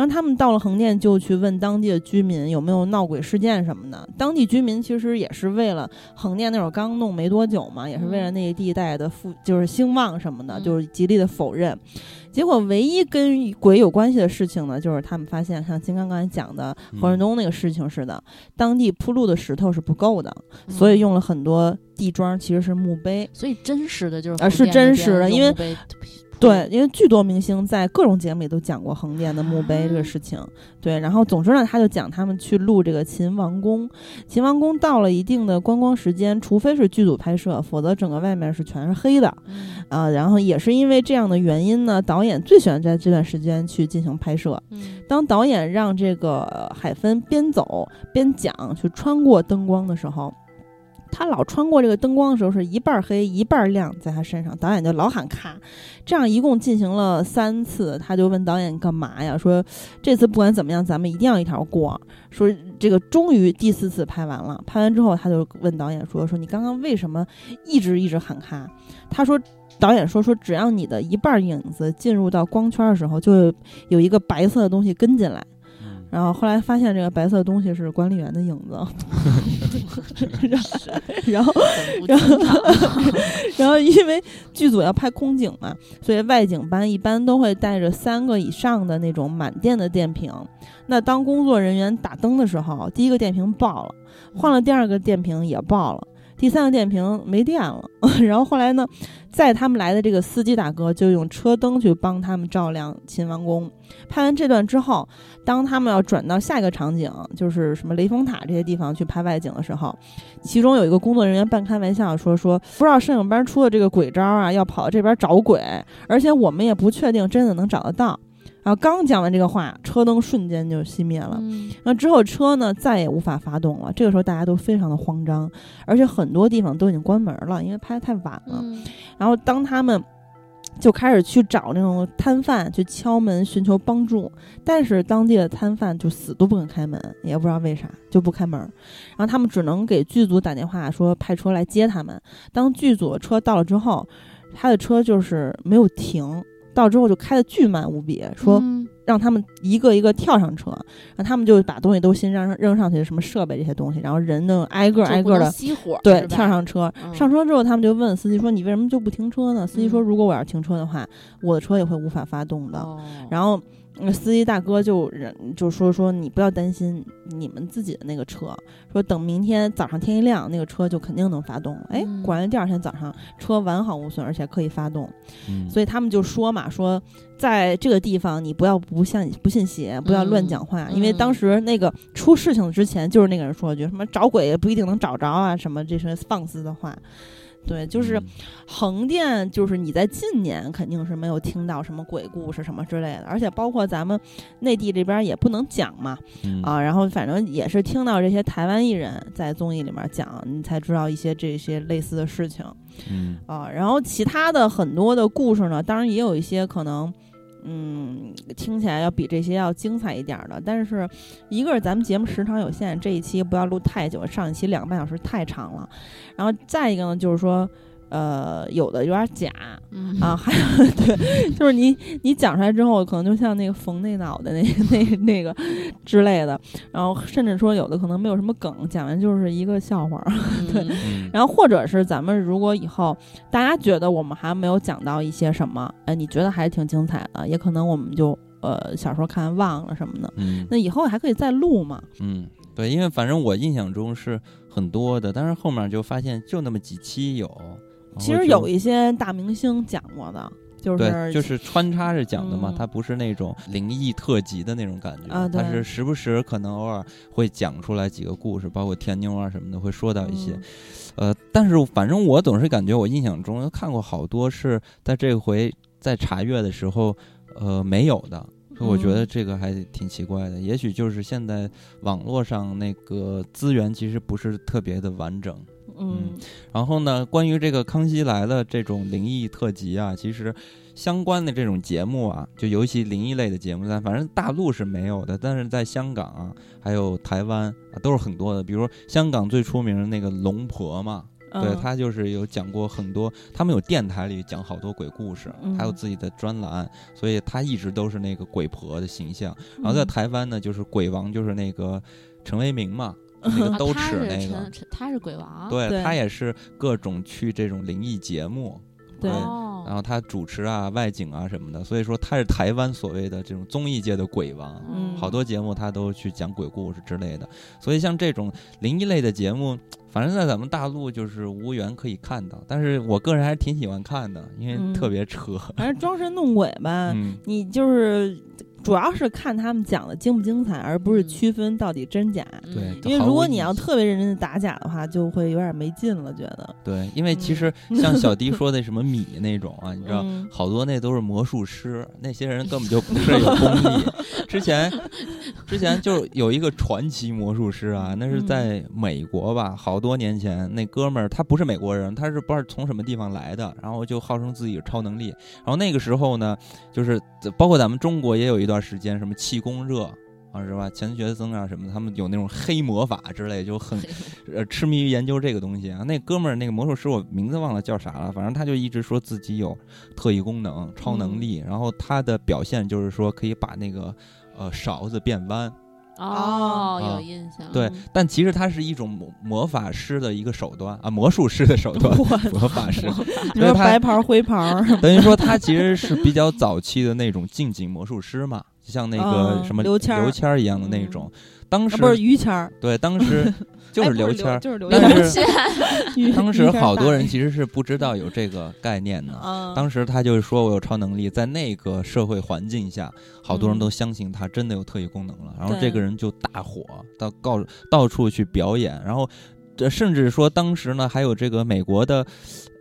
然后他们到了横店，就去问当地的居民有没有闹鬼事件什么的。当地居民其实也是为了横店那会儿刚弄没多久嘛，也是为了那一地带的富就是兴旺什么的，嗯就是极力的否认。结果唯一跟鬼有关系的事情呢，就是他们发现像金刚刚才讲的嗯何润东那个事情似的，当地铺路的石头是不够的，嗯所以用了很多地桩，其实是墓碑。所以真实的就是啊是真实的因为对，因为巨多明星在各种节目里都讲过横店的墓碑这个事情。对，然后总之呢，他就讲他们去录这个秦王宫，秦王宫到了一定的观光时间，除非是剧组拍摄，否则整个外面是全是黑的。嗯啊、然后也是因为这样的原因呢，导演最喜欢在这段时间去进行拍摄。嗯当导演让这个呃海芬边走边讲，去穿过灯光的时候，他老穿过这个灯光的时候是一半黑一半亮在他身上，导演就老喊咔，这样一共进行了三次，他就问导演干嘛呀？说这次不管怎么样，咱们一定要一条过。说这个终于第四次拍完了，拍完之后他就问导演说说你刚刚为什么一直一直喊咔？他说。导演说：“说只要你的一半影子进入到光圈的时候，就有一个白色的东西跟进来。然后后来发现这个白色的东西是管理员的影子，[LAUGHS] 然后很不经常 [LAUGHS] 然后因为剧组要拍空景嘛，所以外景班一般都会带着三个以上的那种满电的电瓶。那当工作人员打灯的时候，第一个电瓶爆了，换了第二个电瓶也爆了。第三个电瓶没电了，[LAUGHS] 然后后来呢，载他们来的这个司机大哥就用车灯去帮他们照亮秦王宫。拍完这段之后，当他们要转到下一个场景，就是什么雷峰塔这些地方去拍外景的时候，其中有一个工作人员半开玩笑说说，不知道摄影班出的这个鬼招啊，要跑到这边找鬼，而且我们也不确定真的能找得到。然后刚讲完这个话，车灯瞬间就熄灭了。嗯那之后车呢再也无法发动了。这个时候大家都非常的慌张，而且很多地方都已经关门了，因为拍的太晚了。嗯然后当他们就开始去找那种摊贩去敲门寻求帮助，但是当地的摊贩就死都不肯开门，也不知道为啥就不开门。然后他们只能给剧组打电话说派车来接他们。当剧组的车到了之后，他的车就是没有停，到之后就开的巨慢无比，说。嗯让他们一个一个跳上车，然后他们就把东西都先扔扔上去，什么设备这些东西，然后人呢挨个挨个的熄火，对跳上车。嗯上车之后，他们就问司机说：“你为什么就不停车呢？”司机说：“嗯如果我要停车的话，我的车也会无法发动的。哦然后。那司机大哥就人就说说你不要担心你们自己的那个车，说等明天早上天一亮，那个车就肯定能发动了。哎，嗯果然第二天早上车完好无损，而且可以发动。嗯，所以他们就说嘛，说在这个地方你不要不信不信邪，不要乱讲话，嗯因为当时那个出事情之前，就是那个人说了句什么找鬼也不一定能找着啊，什么这些放肆的话。对，就是嗯横店，就是你在近年肯定是没有听到什么鬼故事什么之类的，而且包括咱们内地这边也不能讲嘛，嗯啊，然后反正也是听到这些台湾艺人在综艺里面讲，你才知道一些这些类似的事情。嗯啊，然后其他的很多的故事呢，当然也有一些可能，嗯，听起来要比这些要精彩一点的。但是，一个是咱们节目时长有限，这一期不要录太久，上一期两个半小时太长了。然后再一个呢，就是说，呃，有的有点假嗯啊，还有对，就是你你讲出来之后，可能就像那个缝那脑袋那那那个之类的，然后甚至说有的可能没有什么梗，讲完就是一个笑话。[LAUGHS] 对然后或者是咱们如果以后大家觉得我们还没有讲到一些什么，哎，你觉得还挺精彩的，也可能我们就呃小时候看忘了什么的，嗯那以后还可以再录嘛。嗯，对，因为反正我印象中是很多的，但是后面就发现就那么几期有。其实有一些大明星讲过的，就是，就是穿插着讲的嘛，嗯它不是那种灵异特辑的那种感觉，啊它是时不时可能偶尔会讲出来几个故事，包括甜妞啊什么的会说到一些。嗯呃，但是反正我总是感觉我印象中看过好多是在这回在查阅的时候，呃，没有的。我觉得嗯这个还挺奇怪的，也许就是现在网络上那个资源其实不是特别的完整。嗯然后呢，关于这个《康熙来了》这种灵异特辑啊，其实相关的这种节目啊，就尤其灵异类的节目，但反正大陆是没有的，但是在香港啊，还有台湾啊，都是很多的。比如香港最出名的那个龙婆嘛，对嗯他就是有讲过很多，他们有电台里讲好多鬼故事，嗯还有自己的专栏，所以他一直都是那个鬼婆的形象。然后在嗯台湾呢，就是鬼王，就是那个陈为民嘛，那个 [LAUGHS] 兜啊他是齿那个。他是鬼王，对对他也是各种去这种灵异节目，对哦，然后他主持啊、外景啊什么的，所以说他是台湾所谓的这种综艺界的鬼王。嗯好多节目他都去讲鬼故事之类的，所以像这种灵异类的节目，反正在咱们大陆就是无缘可以看到，但是我个人还是挺喜欢看的，因为嗯特别扯。反正装神弄鬼吧，[LAUGHS] 嗯，你就是主要是看他们讲的精不精彩，而不是嗯区分到底真假。嗯对，因为如果你要特别认真的打假的话，就会有点没劲了，觉得。对，因为其嗯实 [LAUGHS] 像小迪说的什么米那种啊，你知道，嗯好多那都是魔术师，那些人根本就不是有 [LAUGHS] 功力。之前，之前就有一个传奇魔术师啊，那是在美国吧，好多年前，那哥们儿他不是美国人，他是不知道从什么地方来的，然后就号称自己有超能力。然后那个时候呢，就是包括咱们中国也有一段时间什么气功热。啊，是吧？钱学森啊什么，他们有那种黑魔法之类，就很 [LAUGHS] 呃痴迷于研究这个东西啊。那哥们儿那个魔术师，我名字忘了叫啥了，反正他就一直说自己有特异功能、超能力，然后他的表现就是说可以把那个呃勺子变弯。哦，啊有印象，对，但其实它是一种魔魔法师的一个手段啊，魔术师的手段，魔法师。你说白袍灰袍，等于说他其实是比较早期的那种近景魔术师嘛，像那个嗯什么刘谦儿刘谦儿一样的那种。当时啊不是于谦儿，对，当时 [LAUGHS] 就是刘谦儿，就是刘谦儿。[LAUGHS] [LAUGHS] 当时好多人其实是不知道有这个概念的。啊，当时他就说我有超能力，在那个社会环境下，好多人嗯都相信他真的有特异功能了，然后这个人就大火，到告到处去表演，然后这甚至说当时呢还有这个美国的，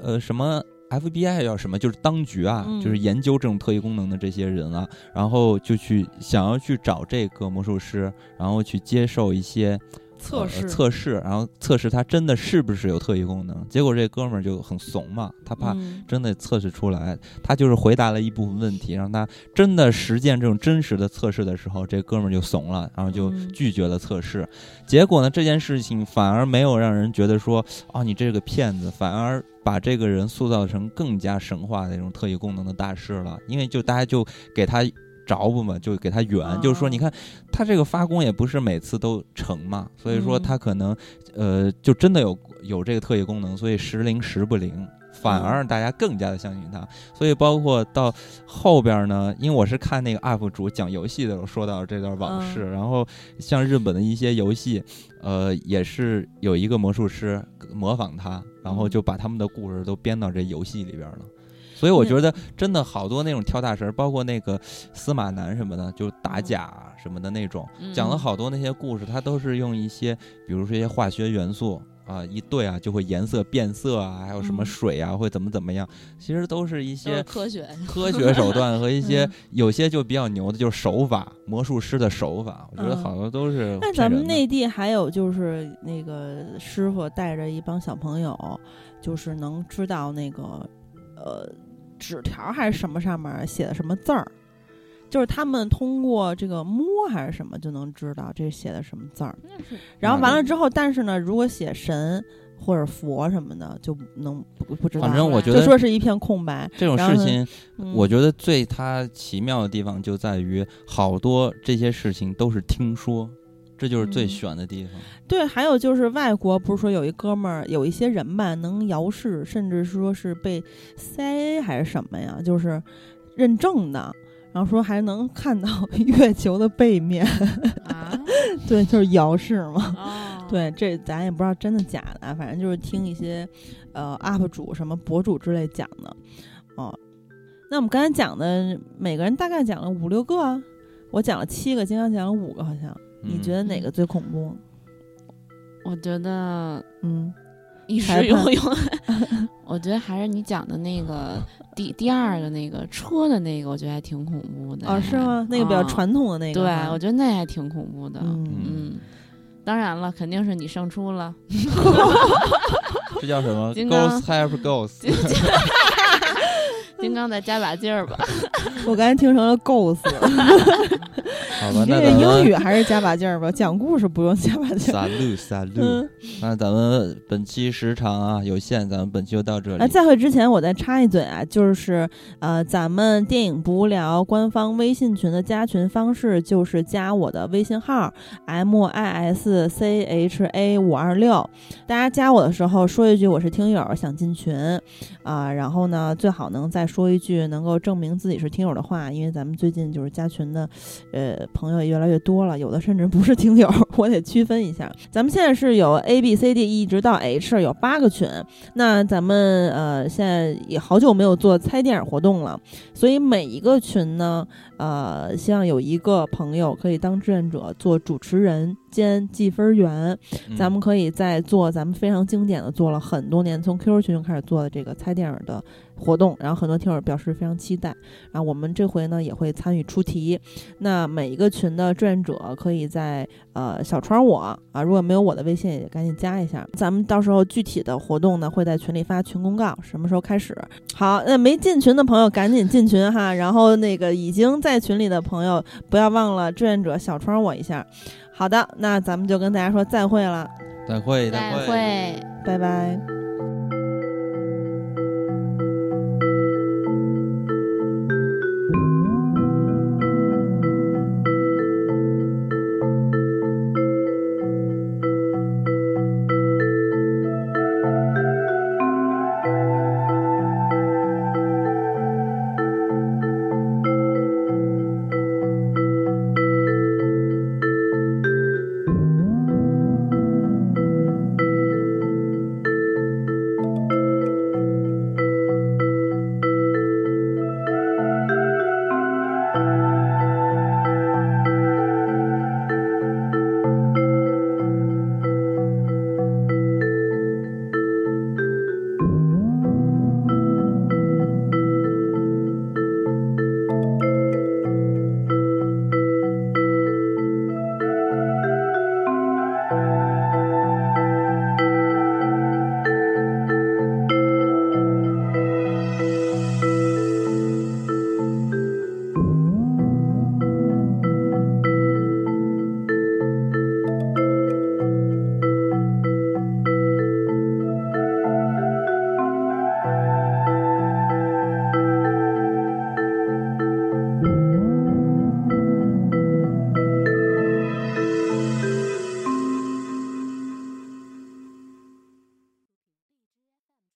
呃什么。FBI 要什么？就是当局啊，嗯就是研究这种特异功能的这些人啊，然后就去想要去找这个魔术师，然后去接受一些测试呃测试，然后测试它真的是不是有特异功能。结果这哥们儿就很怂嘛，他怕嗯真的测试出来，他就是回答了一部分问题，让他真的实践这种真实的测试的时候，这哥们儿就怂了，然后就嗯拒绝了测试。结果呢，这件事情反而没有让人觉得说，哦，你这个骗子，反而把这个人塑造成更加神话的那种特异功能的大师了，因为就大家就给他。着不嘛，就给他圆，啊就是说，你看他这个发功也不是每次都成嘛，所以说嗯他可能，呃，就真的有有这个特异功能，所以时灵时不灵，反而让大家更加的相信他。所以包括到后边呢，因为我是看那个 UP 主讲游戏的时候说到这段往事，然后像日本的一些游戏，呃，也是有一个魔术师模仿他，然后就把他们的故事都编到这游戏里边了。所以我觉得真的好多那种跳大神儿，包括那个司马南什么的，就打假啊什么的那种，嗯。讲了好多那些故事，它都是用一些，比如说一些化学元素啊，一对啊就会颜色变色啊，还有什么嗯。水啊会怎么怎么样，其实都是一些科学，科学手段和一些 [LAUGHS] 嗯。有些就比较牛的，就是手法，魔术师的手法，我觉得嗯好多都是那咱们内地还有就是那个师傅带着一帮小朋友，就是能知道那个呃纸条还是什么上面写的什么字儿，就是他们通过这个摸还是什么就能知道这写的什么字儿。然后完了之后，但是呢，如果写神或者佛什么的，就能不不知道。反正我觉就得说是一片空白。这种事情，嗯我觉得最它奇妙的地方就在于，好多这些事情都是听说，这就是最嗯悬的地方。对，还有就是外国不是说有一哥们儿，有一些人吧能遥视，甚至说是被 CIA 还是什么呀，就是认证的，然后说还能看到 [LAUGHS] 月球的背面，啊，对，就是遥视嘛。哦，对，这咱也不知道真的假的啊，反正就是听一些呃 UP 主什么博主之类讲的。哦，那我们刚才讲的每个人大概讲了五六个啊，我讲了七个，金刚讲了五个，好像。你嗯觉得哪个最恐怖？我觉得嗯，一时游泳，我觉得还是你讲的那个第第二个那个车的那个，我觉得还挺恐怖的。哦，是吗？那个比较啊传统的那个对，我觉得那还挺恐怖的。嗯，嗯，当然了，肯定是你胜出了。[LAUGHS] 这叫什么？Ghost have ghost。[LAUGHS] 金刚再加把劲儿吧。[LAUGHS] 我刚才听成了 ghost，[LAUGHS] 好吧，那这个那英语还是加把劲儿吧，讲故事不用加把劲儿。salute salute。嗯，那咱们本期时长啊有限，咱们本期就到这里。啊，在会之前我再插一嘴啊，就是呃，咱们电影不无聊官方微信群的加群方式就是加我的微信号 m i s c h a 五二六，大家加我的时候说一句我是听友，想进群啊、然后呢最好能再说一句能够证明自己是听友的话，因为咱们最近就是加群的呃朋友也越来越多了，有的甚至不是听友，我得区分一下。咱们现在是有 A B C D 一直到 H 有八个群，那咱们呃现在也好久没有做猜电影活动了，所以每一个群呢，呃，希望有一个朋友可以当志愿者做主持人兼计分员，嗯咱们可以再做咱们非常经典的做了很多年，从 QQ 群就开始做的这个猜电影的活动，然后很多听友表示非常期待，然后我们这回呢也会参与出题，那每一个群的志愿者可以在呃小窗我啊，如果没有我的微信也赶紧加一下，咱们到时候具体的活动呢会在群里发群公告，什么时候开始。好，那没进群的朋友赶紧进群哈，然后那个已经在群里的朋友不要忘了志愿者小窗我一下。好的，那咱们就跟大家说再会了，再会，再会。会。拜拜。